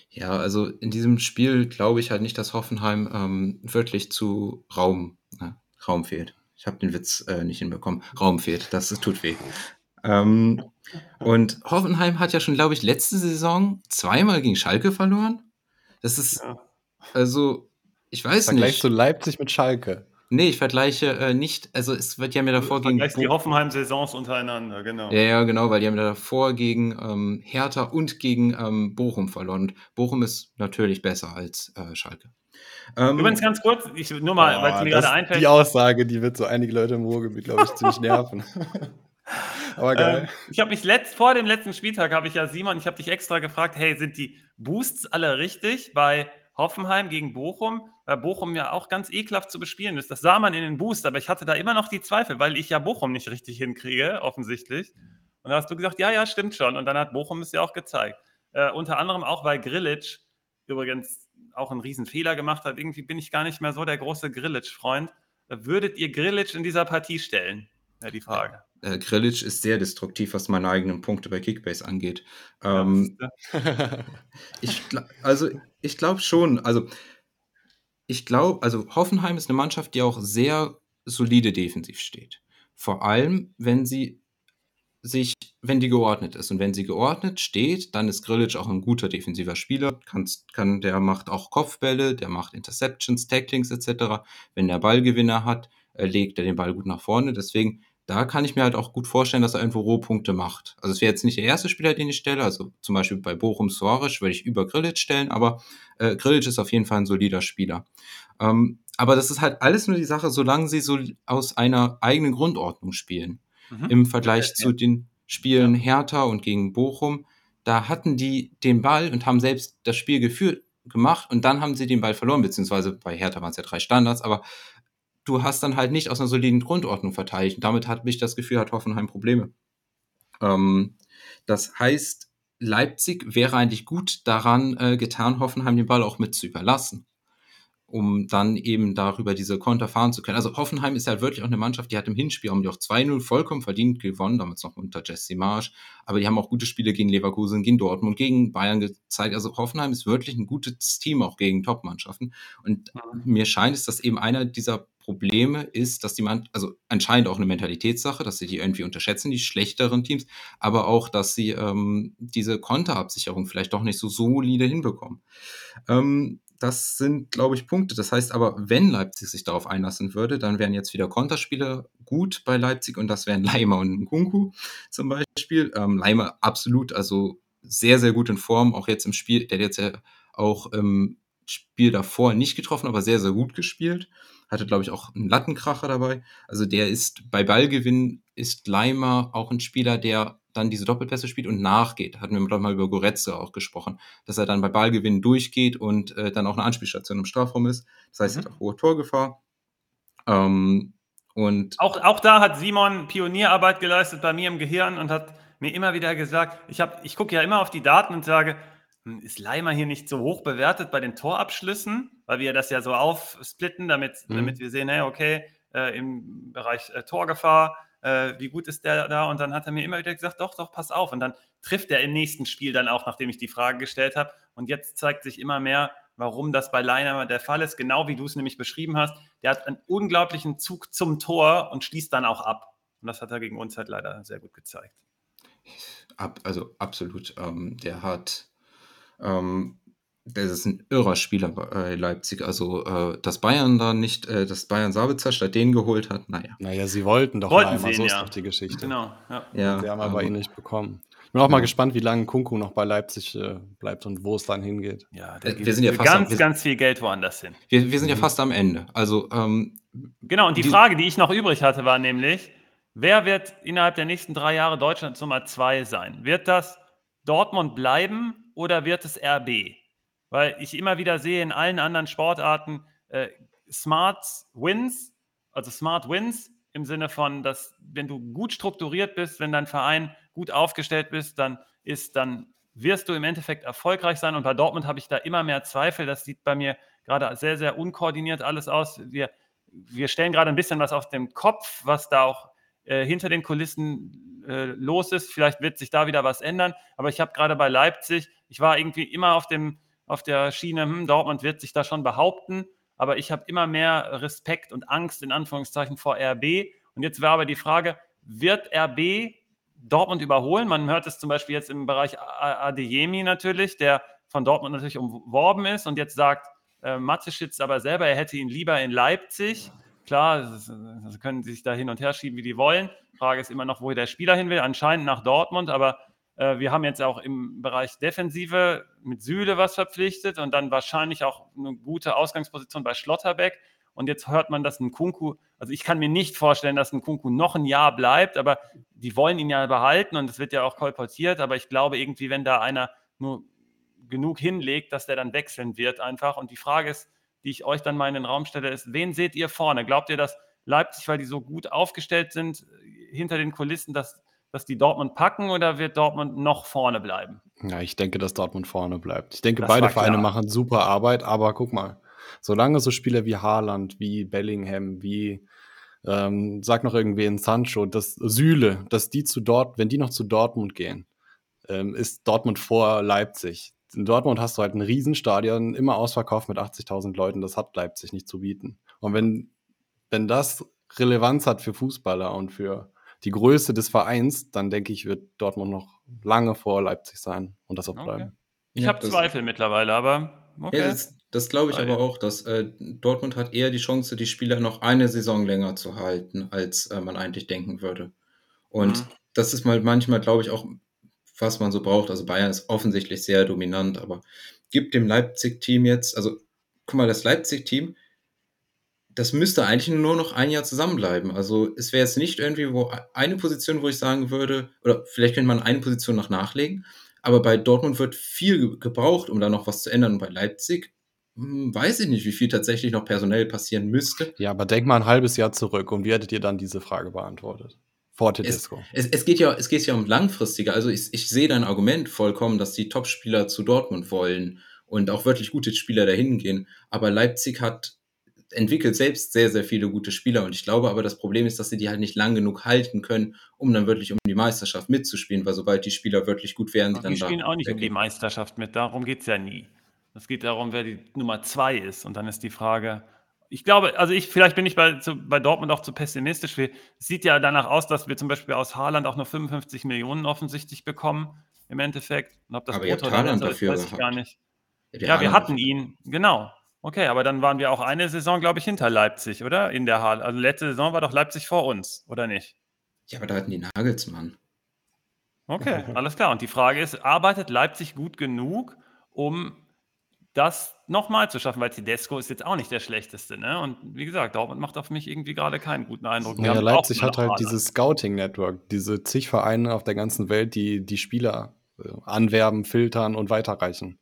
Ja, also in diesem Spiel glaube ich halt nicht, dass Hoffenheim ähm, wirklich zu Raum, äh, Raum fehlt. Ich habe den Witz äh, nicht hinbekommen. Raum fehlt, das, das tut weh. Ähm, und Hoffenheim hat ja schon, glaube ich, letzte Saison zweimal gegen Schalke verloren. Das ist, ja. Also, ich weiß Vergleich nicht. Vergleichst du Leipzig mit Schalke? Nee, ich vergleiche äh, nicht, also es wird ja mir davor gegen. die Hoffenheim-Saisons untereinander, genau. Ja, ja, genau, weil die haben ja davor gegen ähm, Hertha und gegen ähm, Bochum verloren. Und Bochum ist natürlich besser als äh, Schalke. Ähm, Übrigens ganz kurz, ich, nur mal, oh, weil es mir gerade einfällt. Die Aussage, die wird so einige Leute im Ruhrgebiet, glaube ich, ziemlich nerven. Aber geil. Ähm, ich habe mich letzt, vor dem letzten Spieltag, habe ich ja Simon, ich habe dich extra gefragt, hey, sind die Boosts alle richtig? Bei Hoffenheim gegen Bochum, weil Bochum ja auch ganz ekelhaft zu bespielen ist. Das sah man in den Boost, aber ich hatte da immer noch die Zweifel, weil ich ja Bochum nicht richtig hinkriege, offensichtlich. Und da hast du gesagt, ja, ja, stimmt schon. Und dann hat Bochum es ja auch gezeigt. Äh, unter anderem auch, weil Grillitsch übrigens auch einen riesen Fehler gemacht hat. Irgendwie bin ich gar nicht mehr so der große Grillitsch-Freund. Würdet ihr Grillitsch in dieser Partie stellen? Ja, die Frage. Äh, Grillitsch ist sehr destruktiv, was meine eigenen Punkte bei Kickbase angeht. Ähm, ja, ich, also ich glaube schon, also ich glaube, also Hoffenheim ist eine Mannschaft, die auch sehr solide defensiv steht. Vor allem, wenn sie sich, wenn die geordnet ist. Und wenn sie geordnet steht, dann ist Grillitsch auch ein guter defensiver Spieler. Kann, kann, der macht auch Kopfbälle, der macht Interceptions, Tacklings etc. Wenn der Ballgewinner hat, äh, legt er den Ball gut nach vorne. Deswegen, da kann ich mir halt auch gut vorstellen, dass er irgendwo Rohpunkte macht. Also es wäre jetzt nicht der erste Spieler, den ich stelle. Also zum Beispiel bei Bochum Soares würde ich über Grillitsch stellen, aber äh, Grillitsch ist auf jeden Fall ein solider Spieler. Ähm, aber das ist halt alles nur die Sache, solange sie so aus einer eigenen Grundordnung spielen mhm. im Vergleich ja, zu den Spielen ja. Hertha und gegen Bochum. Da hatten die den Ball und haben selbst das Spiel geführt gemacht und dann haben sie den Ball verloren, beziehungsweise bei Hertha waren es ja drei Standards, aber du hast dann halt nicht aus einer soliden Grundordnung verteidigt. Und damit habe ich das Gefühl, hat Hoffenheim Probleme. Ähm, das heißt, Leipzig wäre eigentlich gut daran äh, getan, Hoffenheim den Ball auch mit zu überlassen um dann eben darüber diese Konter fahren zu können. Also Hoffenheim ist halt wirklich auch eine Mannschaft, die hat im Hinspiel haben die auch 2-0 vollkommen verdient gewonnen, damals noch unter Jesse Marsch, aber die haben auch gute Spiele gegen Leverkusen, gegen Dortmund, gegen Bayern gezeigt. Also Hoffenheim ist wirklich ein gutes Team auch gegen Top-Mannschaften und mhm. mir scheint es, dass eben einer dieser Probleme ist, dass die man, also anscheinend auch eine Mentalitätssache, dass sie die irgendwie unterschätzen, die schlechteren Teams, aber auch, dass sie ähm, diese Konterabsicherung vielleicht doch nicht so solide hinbekommen. Ähm, das sind, glaube ich, Punkte. Das heißt aber, wenn Leipzig sich darauf einlassen würde, dann wären jetzt wieder Konterspiele gut bei Leipzig und das wären Leimer und Nkunku zum Beispiel. Ähm, Leimer absolut, also sehr, sehr gut in Form, auch jetzt im Spiel, der jetzt ja auch im Spiel davor nicht getroffen, aber sehr, sehr gut gespielt. Hatte, glaube ich, auch einen Lattenkracher dabei. Also der ist bei Ballgewinn ist Leimer auch ein Spieler, der dann diese Doppelpässe spielt und nachgeht. Hatten wir doch mal über Goretze auch gesprochen, dass er dann bei Ballgewinn durchgeht und äh, dann auch eine Anspielstation im Strafraum ist. Das heißt, mhm. er hat auch hohe Torgefahr. Ähm, und auch, auch da hat Simon Pionierarbeit geleistet bei mir im Gehirn und hat mir immer wieder gesagt, ich, ich gucke ja immer auf die Daten und sage, hm, ist Leimer hier nicht so hoch bewertet bei den Torabschlüssen, weil wir das ja so aufsplitten, damit, mhm. damit wir sehen, hey, okay, äh, im Bereich äh, Torgefahr äh, wie gut ist der da? Und dann hat er mir immer wieder gesagt, doch, doch, pass auf. Und dann trifft er im nächsten Spiel dann auch, nachdem ich die Frage gestellt habe. Und jetzt zeigt sich immer mehr, warum das bei Leiner der Fall ist, genau wie du es nämlich beschrieben hast. Der hat einen unglaublichen Zug zum Tor und schließt dann auch ab. Und das hat er gegen uns halt leider sehr gut gezeigt. Ab, also absolut. Ähm, der hat ähm, das ist ein irrer Spieler bei Leipzig. Also, äh, dass Bayern da nicht, äh, dass Bayern Sabitzer statt den geholt hat, naja. Naja, sie wollten doch wollten einmal, so ist ja. doch die Geschichte. Genau, ja. ja wir haben aber ihn nicht bekommen. Ich bin auch ja. mal gespannt, wie lange Kunku noch bei Leipzig äh, bleibt und wo es dann hingeht. Ja, äh, wir sind ja fast ganz, am, ganz viel Geld woanders hin. Wir, wir sind mhm. ja fast am Ende. Also, ähm, genau, und die, die Frage, die ich noch übrig hatte, war nämlich, wer wird innerhalb der nächsten drei Jahre Deutschlands Nummer zwei sein? Wird das Dortmund bleiben oder wird es RB? Weil ich immer wieder sehe in allen anderen Sportarten äh, Smart Wins, also Smart Wins im Sinne von, dass wenn du gut strukturiert bist, wenn dein Verein gut aufgestellt bist, dann ist, dann wirst du im Endeffekt erfolgreich sein. Und bei Dortmund habe ich da immer mehr Zweifel. Das sieht bei mir gerade sehr, sehr unkoordiniert alles aus. Wir, wir stellen gerade ein bisschen was auf dem Kopf, was da auch äh, hinter den Kulissen äh, los ist. Vielleicht wird sich da wieder was ändern. Aber ich habe gerade bei Leipzig, ich war irgendwie immer auf dem auf der Schiene, hm, Dortmund wird sich da schon behaupten, aber ich habe immer mehr Respekt und Angst in Anführungszeichen vor RB. Und jetzt wäre aber die Frage, wird RB Dortmund überholen? Man hört es zum Beispiel jetzt im Bereich Adeyemi natürlich, der von Dortmund natürlich umworben ist und jetzt sagt äh, Mateschitz aber selber, er hätte ihn lieber in Leipzig. Klar, sie können sich da hin und her schieben, wie die wollen. Frage ist immer noch, wo der Spieler hin will. Anscheinend nach Dortmund, aber wir haben jetzt auch im Bereich Defensive mit Süle was verpflichtet und dann wahrscheinlich auch eine gute Ausgangsposition bei Schlotterbeck. Und jetzt hört man, dass ein Kunku, also ich kann mir nicht vorstellen, dass ein Kunku noch ein Jahr bleibt, aber die wollen ihn ja behalten und es wird ja auch kolportiert. Aber ich glaube irgendwie, wenn da einer nur genug hinlegt, dass der dann wechseln wird einfach. Und die Frage ist, die ich euch dann mal in den Raum stelle, ist, wen seht ihr vorne? Glaubt ihr, dass Leipzig, weil die so gut aufgestellt sind, hinter den Kulissen, dass dass die Dortmund packen oder wird Dortmund noch vorne bleiben? Ja, ich denke, dass Dortmund vorne bleibt. Ich denke, das beide Vereine machen super Arbeit, aber guck mal, solange so Spieler wie Haaland, wie Bellingham, wie ähm, sag noch irgendwie in Sancho, das Süle, dass die zu dort, wenn die noch zu Dortmund gehen, ähm, ist Dortmund vor Leipzig. In Dortmund hast du halt ein Riesenstadion, immer ausverkauft mit 80.000 Leuten, das hat Leipzig nicht zu bieten. Und wenn, wenn das Relevanz hat für Fußballer und für die Größe des Vereins, dann denke ich, wird Dortmund noch lange vor Leipzig sein und das auch Okay. bleiben. Ich Ja, habe Zweifel mittlerweile, aber okay. Ja, das, das glaube ich aber auch, dass äh, Dortmund hat eher die Chance, die Spieler noch eine Saison länger zu halten, als äh, man eigentlich denken würde. Und Mhm. das ist mal manchmal, glaube ich, auch, was man so braucht. Also Bayern ist offensichtlich sehr dominant, aber gibt dem Leipzig-Team jetzt, also guck mal, das Leipzig-Team, das müsste eigentlich nur noch ein Jahr zusammenbleiben. Also es wäre jetzt nicht irgendwie wo eine Position, wo ich sagen würde, oder vielleicht könnte man eine Position noch nachlegen, aber bei Dortmund wird viel ge- gebraucht, um da noch was zu ändern. Und bei Leipzig hm, weiß ich nicht, wie viel tatsächlich noch personell passieren müsste. Ja, aber denk mal ein halbes Jahr zurück und wie hättet ihr dann diese Frage beantwortet? Vor Tedesco. Es, es, geht ja, es geht ja um langfristige. Also ich, ich sehe dein Argument vollkommen, dass die Topspieler zu Dortmund wollen und auch wirklich gute Spieler dahin gehen. Aber Leipzig hat entwickelt selbst sehr, sehr viele gute Spieler. Und ich glaube aber, das Problem ist, dass sie die halt nicht lang genug halten können, um dann wirklich um die Meisterschaft mitzuspielen, weil sobald die Spieler wirklich gut werden, Ach, dann die spielen auch nicht um die weggehen. Meisterschaft mit, darum geht es ja nie. Es geht darum, wer die Nummer zwei ist. Und dann ist die Frage, ich glaube, also ich, vielleicht bin ich bei, zu, bei Dortmund auch zu pessimistisch. Es sieht ja danach aus, dass wir zum Beispiel aus Haaland auch nur 55 Millionen offensichtlich bekommen, im Endeffekt. Und ob das Aber ihr habt Haaland ist, dafür weiß ich gar gehabt. nicht. Der Ja, wir hatten ihn, genau. Okay, aber dann waren wir auch eine Saison, glaube ich, hinter Leipzig, oder? In der Halle. Also letzte Saison war doch Leipzig vor uns, oder nicht? Ja, aber da hatten die Nagelsmann. Okay, alles klar. Und die Frage ist, arbeitet Leipzig gut genug, um das nochmal zu schaffen? Weil Tedesco ist jetzt auch nicht der schlechteste. Ne? Und wie gesagt, Dortmund macht auf mich irgendwie gerade keinen guten Eindruck. Die Naja, Leipzig hat halt dieses Scouting-Network, diese zig Vereine auf der ganzen Welt, die die Spieler äh, anwerben, filtern und weiterreichen.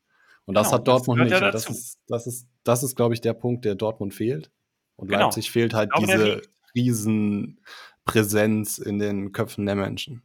Und das Genau, hat das Dortmund gehört nicht. ja das ist, das ist, das ist, glaube ich, der Punkt, der Dortmund fehlt. Und Genau. Leipzig fehlt halt glaube, diese. Riesenpräsenz in den Köpfen der Menschen.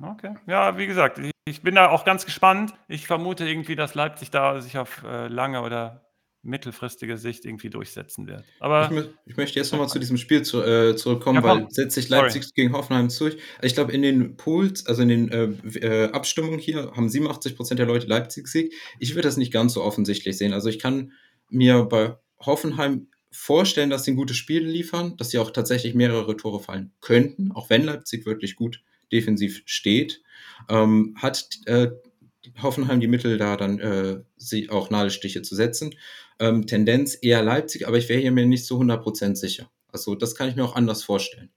Okay. Ja, wie gesagt, ich, ich bin da auch ganz gespannt. Ich vermute irgendwie, dass Leipzig da sich auf äh, lange oder mittelfristige Sicht irgendwie durchsetzen wird. Aber Ich, ich möchte jetzt nochmal zu diesem Spiel zu, äh, zurückkommen, Ja, weil setzt sich Sorry. Leipzig gegen Hoffenheim durch. Ich glaube, in den Pools, also in den äh, äh, Abstimmungen hier, haben 87% der Leute Leipzig Sieg. Ich würde das nicht ganz so offensichtlich sehen. Also ich kann mir bei Hoffenheim vorstellen, dass sie ein gutes Spiel liefern, dass sie auch tatsächlich mehrere Tore fallen könnten, auch wenn Leipzig wirklich gut defensiv steht. Ähm, hat äh, Hoffenheim die Mittel da dann äh, sie auch Nadelstiche zu setzen. Ähm, Tendenz eher Leipzig, aber ich wäre hier mir nicht so 100% sicher. Also das kann ich mir auch anders vorstellen.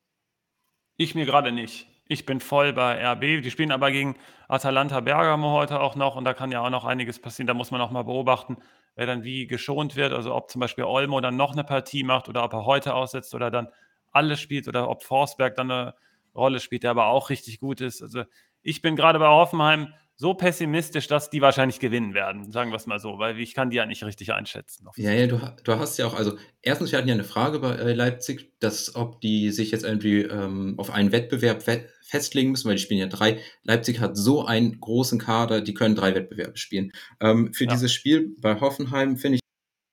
Ich mir gerade nicht. Ich bin voll bei RB. Die spielen aber gegen Atalanta Bergamo heute auch noch und da kann ja auch noch einiges passieren. Da muss man auch mal beobachten, wer dann wie geschont wird. Also ob zum Beispiel Olmo dann noch eine Partie macht oder ob er heute aussetzt oder dann alles spielt oder ob Forsberg dann eine Rolle spielt, der aber auch richtig gut ist. Also ich bin gerade bei Hoffenheim so pessimistisch, dass die wahrscheinlich gewinnen werden, sagen wir es mal so, weil ich kann die ja nicht richtig einschätzen. Ja, ja, du, du hast ja auch, also erstens, wir hatten ja eine Frage bei äh, Leipzig, dass ob die sich jetzt irgendwie ähm, auf einen Wettbewerb fe festlegen müssen, weil die spielen ja drei. Leipzig hat so einen großen Kader, die können drei Wettbewerbe spielen. Ähm, für Ja. dieses Spiel bei Hoffenheim finde ich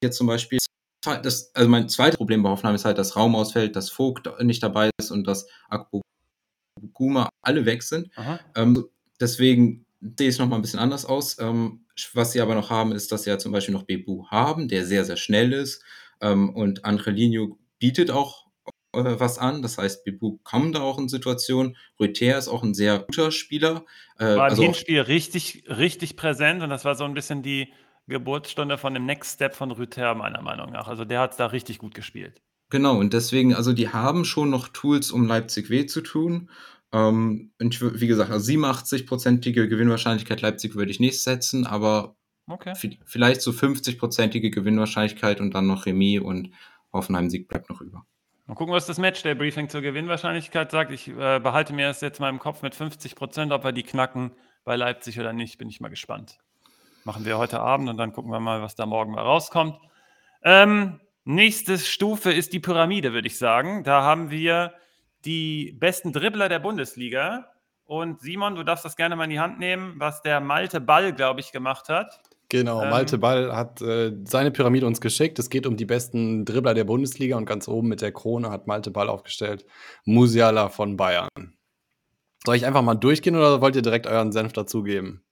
jetzt zum Beispiel, das, also mein zweites Problem bei Hoffenheim ist halt, dass Raum ausfällt, dass Vogt nicht dabei ist und dass Akpoguma alle weg sind. Ähm, deswegen sehe es nochmal ein bisschen anders aus. Ähm, was sie aber noch haben, ist, dass sie ja zum Beispiel noch Bebu haben, der sehr, sehr schnell ist. Ähm, und Angelino bietet auch äh, was an. Das heißt, Bebu kommt da auch in Situationen. Rüther ist auch ein sehr guter Spieler. Äh, War im also auch, Hinspiel richtig, richtig präsent und das war so ein bisschen die Geburtsstunde von dem Next Step von Rüther, meiner Meinung nach. Also der hat es da richtig gut gespielt. genau, und deswegen, also die haben schon noch Tools, um Leipzig weh zu tun. Ähm, und ich, wie gesagt, also 87-prozentige Gewinnwahrscheinlichkeit Leipzig würde ich nicht setzen, aber Okay. vi- vielleicht so 50-prozentige Gewinnwahrscheinlichkeit und dann noch Remis und Hoffenheim-Sieg bleibt noch über. Mal gucken, was das Match der Briefing zur Gewinnwahrscheinlichkeit sagt. Ich äh, behalte mir das jetzt mal im Kopf mit 50 Prozent, ob wir die knacken bei Leipzig oder nicht, bin ich mal gespannt. Machen wir heute Abend und dann gucken wir mal, was da morgen mal rauskommt. Ähm, nächste Stufe ist die Pyramide, würde ich sagen. Da haben wir die besten Dribbler der Bundesliga. Und Simon, du darfst das gerne mal in die Hand nehmen, was der Malte Ball, glaube ich, gemacht hat. Genau, Ähm, Malte Ball hat äh, seine Pyramide uns geschickt. Es geht um die besten Dribbler der Bundesliga und ganz oben mit der Krone hat Malte Ball aufgestellt. Musiala von Bayern. Soll ich einfach mal durchgehen oder wollt ihr direkt euren Senf dazugeben?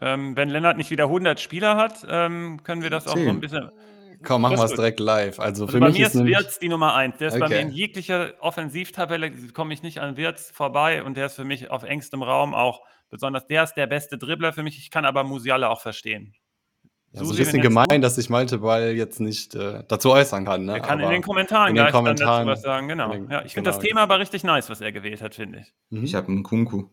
Ähm, wenn Lennart nicht wieder 100 Spieler hat, ähm, können wir das auch so ein bisschen. Komm, machen Das wir es gut. direkt live. Also Also für bei mich mir ist Wirtz die Nummer eins. Der ist bei mir in Okay. jeglicher Offensivtabelle, komme ich nicht an Wirtz vorbei und der ist für mich auf engstem Raum auch besonders. Der ist der beste Dribbler für mich. Ich kann aber Musiala auch verstehen. ja, so ein bisschen gemein, du? dass sich Malte Ball jetzt nicht äh, dazu äußern kann. Ne? Er kann in Aber den Kommentaren in den gleich dann Kommentaren- dazu was sagen. Genau. in den- ja, ich finde das genau. Thema aber richtig nice, was er gewählt hat, finde ich. Mhm. Ich habe einen Kunku.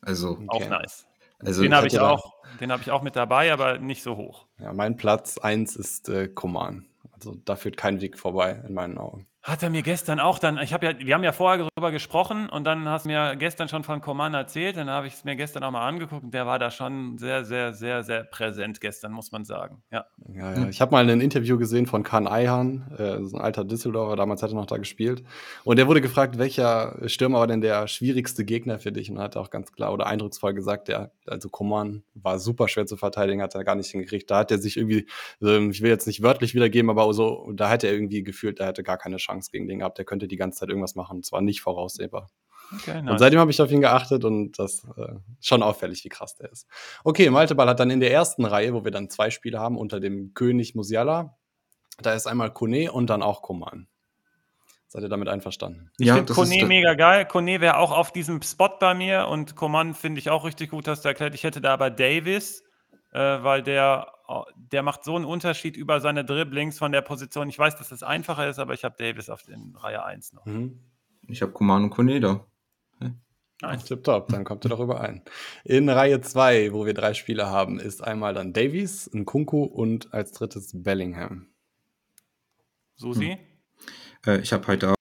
Also, Auch Okay. nice. Also Den habe ich auch, den habe ich auch mit dabei, aber nicht so hoch. Ja, mein Platz 1 ist äh, Koman. Also da führt kein Weg vorbei, in meinen Augen. Hat er mir gestern auch dann, ich habe ja, wir haben ja vorher darüber gesprochen und dann hast du mir gestern schon von Coman erzählt, dann habe ich es mir gestern auch mal angeguckt und der war da schon sehr, sehr, sehr, sehr präsent gestern, muss man sagen. Ja. Ja, ja. Ich habe mal ein Interview gesehen von Kahn Eihan, äh, so ein alter Düsseldorfer, damals hat er noch da gespielt. Und der wurde gefragt, welcher Stürmer war denn der schwierigste Gegner für dich? Und hat auch ganz klar oder eindrucksvoll gesagt, der, also Koman war super schwer zu verteidigen, hat er gar nicht hingekriegt. Da hat er sich irgendwie, ähm, ich will jetzt nicht wörtlich wiedergeben, aber so, da hat er irgendwie gefühlt, er hätte gar keine Chance gegen den gehabt. Der könnte die ganze Zeit irgendwas machen. Es war nicht voraussehbar. Okay, Und nice. seitdem habe ich auf ihn geachtet und das äh, schon auffällig, wie krass der ist. Okay, Malte Ball hat dann in der ersten Reihe, wo wir dann zwei Spiele haben, unter dem König Musiala, da ist einmal Kone und dann auch Koman. Seid ihr damit einverstanden? Ich Ja, finde Kone mega geil. Kone wäre auch auf diesem Spot bei mir und Coman finde ich auch richtig gut, hast du erklärt. Ich hätte da aber Davis, äh, weil der, der macht so einen Unterschied über seine Dribblings von der Position. Ich weiß, dass das einfacher ist, aber ich habe Davis auf den Reihe 1 noch. Mhm. ich habe Kuman und Koneda. Nice. Tipptopp, dann kommt ihr doch überein. In Reihe 2, wo wir drei Spiele haben, ist einmal dann Davies, Nkunku und als drittes Bellingham. Susi? Äh, ich habe Haidara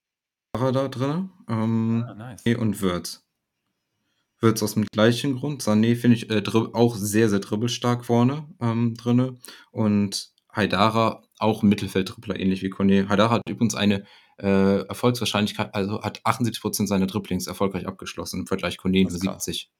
da drin. Ähm, Ah, nice. Sané und Würz. Würz aus dem gleichen Grund. Sané finde ich äh, auch sehr, sehr dribbelstark vorne ähm, drinne. Und Haidara auch Mittelfelddribbler, ähnlich wie Kone. Haidara hat übrigens eine äh, Erfolgswahrscheinlichkeit, also hat 78% seiner Dribblings erfolgreich abgeschlossen, im Vergleich Kone nur ist krass. 70.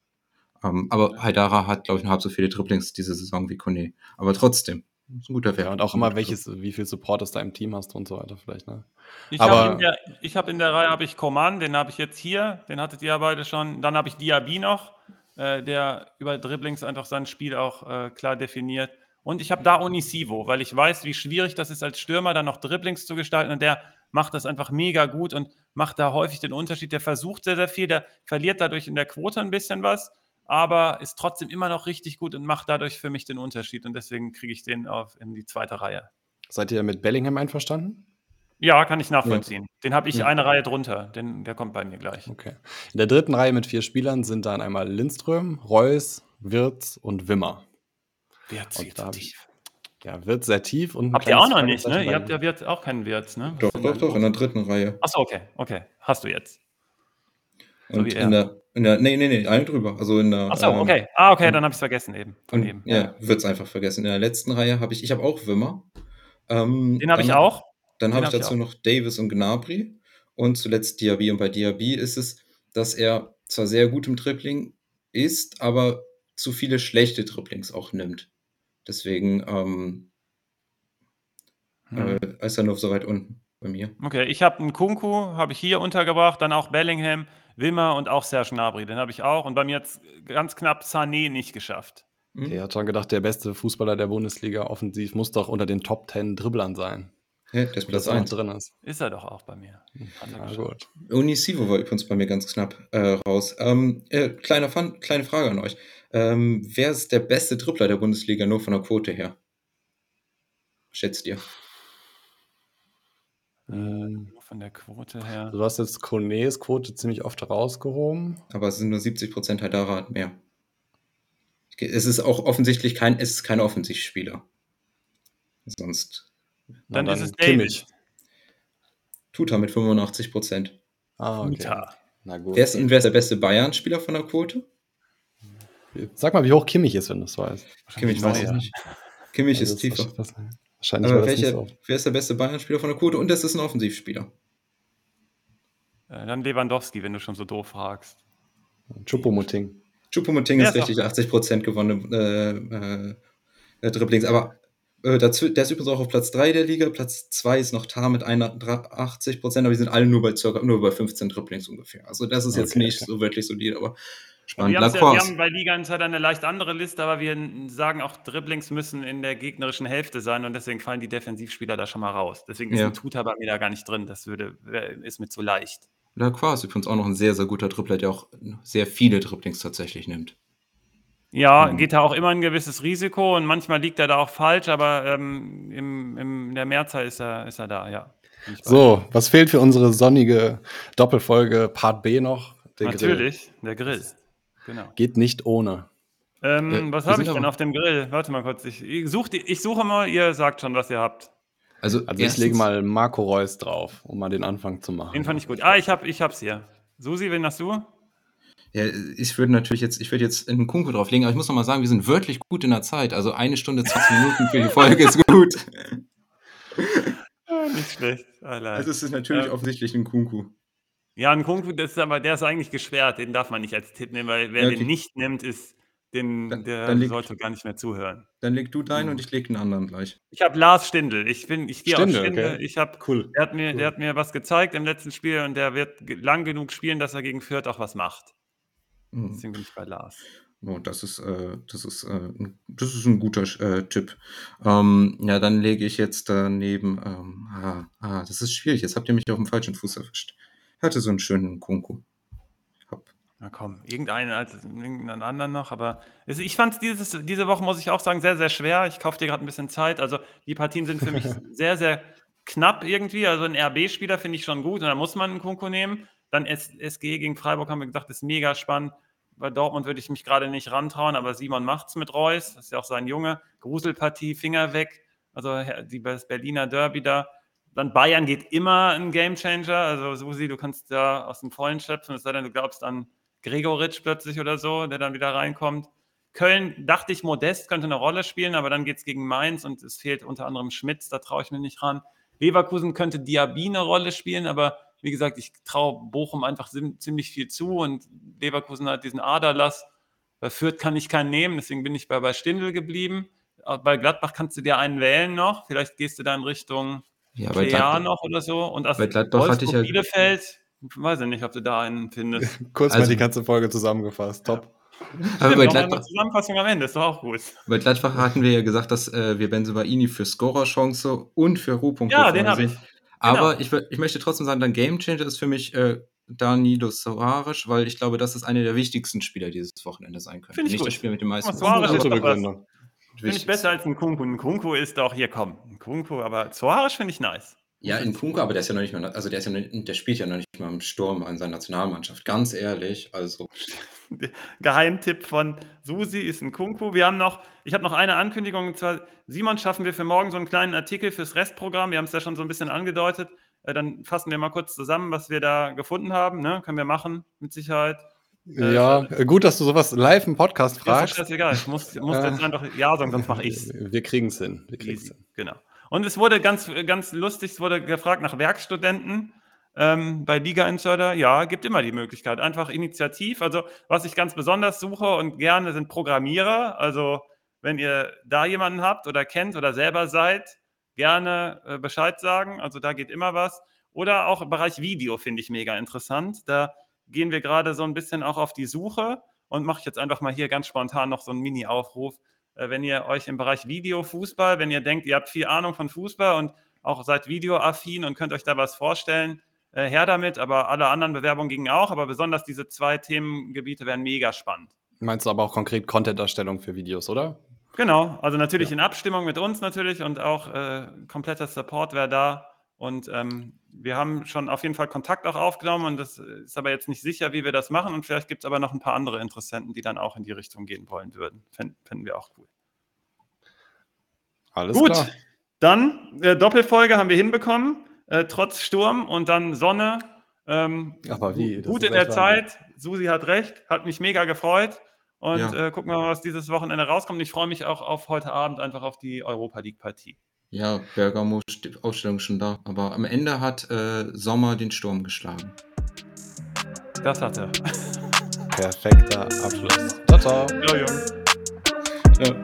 Ähm, aber Haidara hat, glaube ich, nur halb so viele Dribblings diese Saison wie Kone. Aber trotzdem, ist ein guter. Ja, und auch immer welches, wie viel Support es da im Team hast und so weiter vielleicht. Ne? Ich habe in, der- ich hab in der Reihe habe ich Coman, den habe ich jetzt hier, den hattet ihr ja beide schon. Dann habe ich Diaby noch, äh, der über Dribblings einfach sein Spiel auch äh, klar definiert. Und ich habe da Onisivo, weil ich weiß, wie schwierig das ist, als Stürmer dann noch Dribblings zu gestalten. Und der macht das einfach mega gut und macht da häufig den Unterschied. Der versucht sehr, sehr viel, der verliert dadurch in der Quote ein bisschen was, aber ist trotzdem immer noch richtig gut und macht dadurch für mich den Unterschied. Und deswegen kriege ich den auf in die zweite Reihe. Seid ihr mit Bellingham einverstanden? Ja, kann ich nachvollziehen. Den habe ich Ja. eine Reihe drunter. Den, der kommt bei mir gleich. Okay. In der dritten Reihe mit vier Spielern sind dann einmal Lindström, Reus, Wirtz und Wimmer. Wirtz Und da tief. Ja, Wirtz sehr tief und Habt ihr auch noch nicht, ne? Ihr habt ja Wirtz auch keinen Wirtz, ne? Doch, doch, doch, in der dritten Reihe. Achso, okay, okay. Hast du jetzt. So Und wie er. in der, in der, nee, nee, nee, eine drüber. Also in der. Achso, ähm, okay. Ah, okay, dann habe ich es vergessen eben. Von Und, eben. ja, wird's einfach vergessen. In der letzten Reihe habe ich, ich habe auch Wimmer. Ähm, Den habe ich auch. Dann habe ich ich dazu auch. noch Davis und Gnabry und zuletzt Diaby. Und bei Diaby ist es, dass er zwar sehr gut im Dribbling ist, aber zu viele schlechte Dribblings auch nimmt. Deswegen ähm, Hm. äh, ist er nur so weit unten bei mir. Okay, ich habe einen Kunku, habe ich hier untergebracht, dann auch Bellingham, Wimmer und auch Serge Gnabry. Den habe ich auch. Und bei mir jetzt ganz knapp Sané nicht geschafft. Hm? Okay, er hat schon gedacht, der beste Fußballer der Bundesliga offensiv muss doch unter den Top 10 Dribblern sein. Ja, der ist Wo das Platz auch noch 1. drin ist. Ist er doch auch bei mir. Hat gut. Unisivo war übrigens bei mir ganz knapp äh, raus. Ähm, äh, kleiner Fun, kleine Frage an euch. Ähm, wer ist der beste Dribbler der Bundesliga nur von der Quote her? Schätzt ihr? Ähm, Von der Quote her. Du hast jetzt Kones Quote ziemlich oft rausgehoben. Aber es sind nur 70% Haidara hat mehr. Es ist auch offensichtlich kein, es ist kein Offensivspieler. Sonst Na, Dann, ist es Kimmich. David. tut er mit 85%. Ah, okay. Na gut. Wer ist, wer ist der beste Bayern-Spieler von der Quote? Sag mal, wie hoch Kimmich ist, wenn du es weißt. Kimmich Wahrscheinlich weiß ich nicht. Kimmich Also, ist tiefer. das- Wahrscheinlich Aber welcher, so wer ist der beste Bayern-Spieler von der Quote? Und das ist ein Offensivspieler. Äh, Dann Lewandowski, wenn du schon so doof fragst. Choupo-Moting. Choupo-Moting Der ist auch- richtig, 80% gewonnen äh, äh, Dribblings. Aber äh, dazu, der ist übrigens auch auf Platz 3 der Liga. Platz 2 ist noch Tar mit 81%, aber die sind alle nur bei circa, nur bei 15 Dribblings ungefähr. Also das ist jetzt Okay, nicht okay. so wirklich solide, aber Spannend. Wir, ja, wir haben bei Liga Insider eine leicht andere Liste, aber wir sagen auch, Dribblings müssen in der gegnerischen Hälfte sein und deswegen fallen die Defensivspieler da schon mal raus. Deswegen ist Ja. ein Tuta bei mir da gar nicht drin. Das würde, ist mir zu leicht. Lacrosse ist übrigens auch noch ein sehr, sehr guter Dribbler, der auch sehr viele Dribblings tatsächlich nimmt. Ja, Mhm. geht da auch immer ein gewisses Risiko und manchmal liegt er da auch falsch, aber ähm, im, im, in der Mehrzahl ist er, ist er da, ja. So, was fehlt für unsere sonnige Doppelfolge Part B noch? Der Grill. Natürlich, der Grill. Genau. Geht nicht ohne. Ähm, Ja, was wir habe ich denn auf dem Grill? Warte mal kurz. Ich, ich, such ich suche mal, ihr sagt schon, was ihr habt. Also, Also ich lege mal Marco Reus drauf, um mal den Anfang zu machen. Den fand ich gut. Ah, ich, hab, ich hab's hier. Susi, wen hast du? Ja, ich würde natürlich jetzt, ich würde jetzt einen Kunku drauflegen, aber ich muss noch mal sagen, wir sind wörtlich gut in der Zeit. Also eine Stunde, 20 Minuten für die Folge ist gut. Nicht schlecht. Allein. Also es ist natürlich Ja. offensichtlich ein Kunku. ja, ein Kunku, das ist aber, der ist eigentlich gesperrt. Den darf man nicht als Tipp nehmen, weil wer okay. den nicht nimmt, ist, den, Dann- der dann leg- sollte gar nicht mehr zuhören. Dann leg du deinen Mhm. und ich leg den anderen gleich. Ich habe Lars Stindl. Ich bin, ich gehe auf Stindl, Stindl. okay. Ich habe Cool. Der hat, mir, Cool. der hat mir was gezeigt im letzten Spiel und der wird ge- lang genug spielen, dass er gegen Fürth auch was macht. Mhm. Deswegen bin ich bei Lars. Oh, das ist, äh, das ist, äh, ein- das ist ein guter äh, Tipp. Ähm, ja, dann lege ich jetzt daneben. Ähm, ah, ah, das ist schwierig. Jetzt habt ihr mich auf dem falschen Fuß erwischt. Hatte so einen schönen Kunku. Na komm, irgendeinen als irgendeinen anderen noch, aber es, ich fand es diese Woche, muss ich auch sagen, sehr, sehr schwer. Ich kaufe dir gerade ein bisschen Zeit. Also die Partien sind für mich sehr, sehr knapp irgendwie. Also ein RB-Spieler finde ich schon gut und da muss man einen Kunku nehmen. Dann S SG gegen Freiburg haben wir gesagt, ist mega spannend. Bei Dortmund würde ich mich gerade nicht rantrauen, aber Simon macht's mit Reus. Das ist ja auch sein Junge. Gruselpartie, Finger weg. Also die, das Berliner Derby da. Dann Bayern geht immer ein Gamechanger. Also Susi, du kannst da aus dem Vollen schöpfen, es sei denn, du glaubst an Gregoritsch plötzlich oder so, der dann wieder reinkommt. Köln dachte ich, Modest könnte eine Rolle spielen, aber dann geht es gegen Mainz und es fehlt unter anderem Schmitz, da traue ich mir nicht ran. Leverkusen könnte Diaby eine Rolle spielen, aber wie gesagt, ich traue Bochum einfach ziemlich viel zu und Leverkusen hat diesen Aderlass. Bei Fürth kann ich keinen nehmen, deswegen bin ich bei, bei Stindl geblieben. Auch Bei Gladbach kannst du dir einen wählen noch. Vielleicht gehst du da in Richtung Ja, bei Plea noch oder so. Und bei Gladbach hatte ich ja. Bielefeld, weiß ich nicht, ob du da einen findest. Kurz Also- mal die ganze Folge zusammengefasst. Top. Aber Stimmt, bei Gladbach, Zusammenfassung am Ende, ist doch auch gut. bei Gladbach hatten wir ja gesagt, dass äh, wir Benzobaini für Scorerchance und für Ruhpunkte Ja, den habe ich. Aber Genau. ich, ich möchte trotzdem sagen, dein Gamechanger ist für mich äh, Danilo Soares, weil ich glaube, das ist einer der wichtigsten Spieler dieses Wochenende sein könnte. Finde ich Nicht gut. das Spiel mit dem meisten Punkten, ist. Begründung. Finde ich besser als ein Kunku. Ein Kunku ist doch, hier komm, ein Kunku, aber Suarez finde ich nice. Ja, in Kunku, aber der ist ja noch nicht mal, also der ist ja noch, der spielt ja noch nicht mal im Sturm in seiner Nationalmannschaft. Ganz ehrlich, also Geheimtipp von Susi ist ein Kunku. Wir haben noch, ich habe noch eine Ankündigung, und zwar, Simon, schaffen wir für morgen so einen kleinen Artikel fürs Restprogramm. Wir haben es ja schon so ein bisschen angedeutet. Äh, Dann fassen wir mal kurz zusammen, was wir da gefunden haben. Ne? Können wir machen, mit Sicherheit. Äh, Ja, gut, dass du sowas live im Podcast Ja, ist fragst. scheißegal. Ich muss, muss Ja. jetzt einfach Ja sagen, sonst mache ich es. Wir kriegen es hin. Wir kriegen's Easy, hin. genau. Und es wurde ganz, ganz lustig, es wurde gefragt nach Werkstudenten ähm, bei Liga Insider. Ja, gibt immer die Möglichkeit. Einfach initiativ. Also, was ich ganz besonders suche und gerne sind Programmierer. Also, wenn ihr da jemanden habt oder kennt oder selber seid, gerne äh, Bescheid sagen. Also, da geht immer was. Oder auch im Bereich Video finde ich mega interessant. Da gehen wir gerade so ein bisschen auch auf die Suche und mache ich jetzt einfach mal hier ganz spontan noch so einen Mini-Aufruf wenn ihr euch im Bereich Video, Fußball, wenn ihr denkt, ihr habt viel Ahnung von Fußball und auch seid videoaffin und könnt euch da was vorstellen, äh, her damit. Aber alle anderen Bewerbungen gingen auch. Aber besonders diese zwei Themengebiete wären mega spannend. Meinst du aber auch konkret Content-Erstellung für Videos, oder? Genau, also natürlich in Abstimmung mit uns natürlich und auch äh, kompletter Support wäre da. Und ähm, wir haben schon auf jeden Fall Kontakt auch aufgenommen und das ist aber jetzt nicht sicher, wie wir das machen. Und vielleicht gibt es aber noch ein paar andere Interessenten, die dann auch in die Richtung gehen wollen würden. Fänden wir auch cool. Alles Gut, klar. dann äh, Doppelfolge haben wir hinbekommen, äh, trotz Sturm und dann Sonne. Ähm, Aber wie? Das Gut in der. Zeit. Susi hat recht, hat mich mega gefreut. Und Ja. äh, gucken wir mal, was dieses Wochenende rauskommt. Ich freue mich auch auf heute Abend einfach auf die Europa League-Partie. Ja, Bergamo steht- Ausstellung schon da. Aber am Ende hat äh, Sommer den Sturm geschlagen. Das hat er. Perfekter Abschluss. Ciao, ciao. Ja, Jungs. Ja.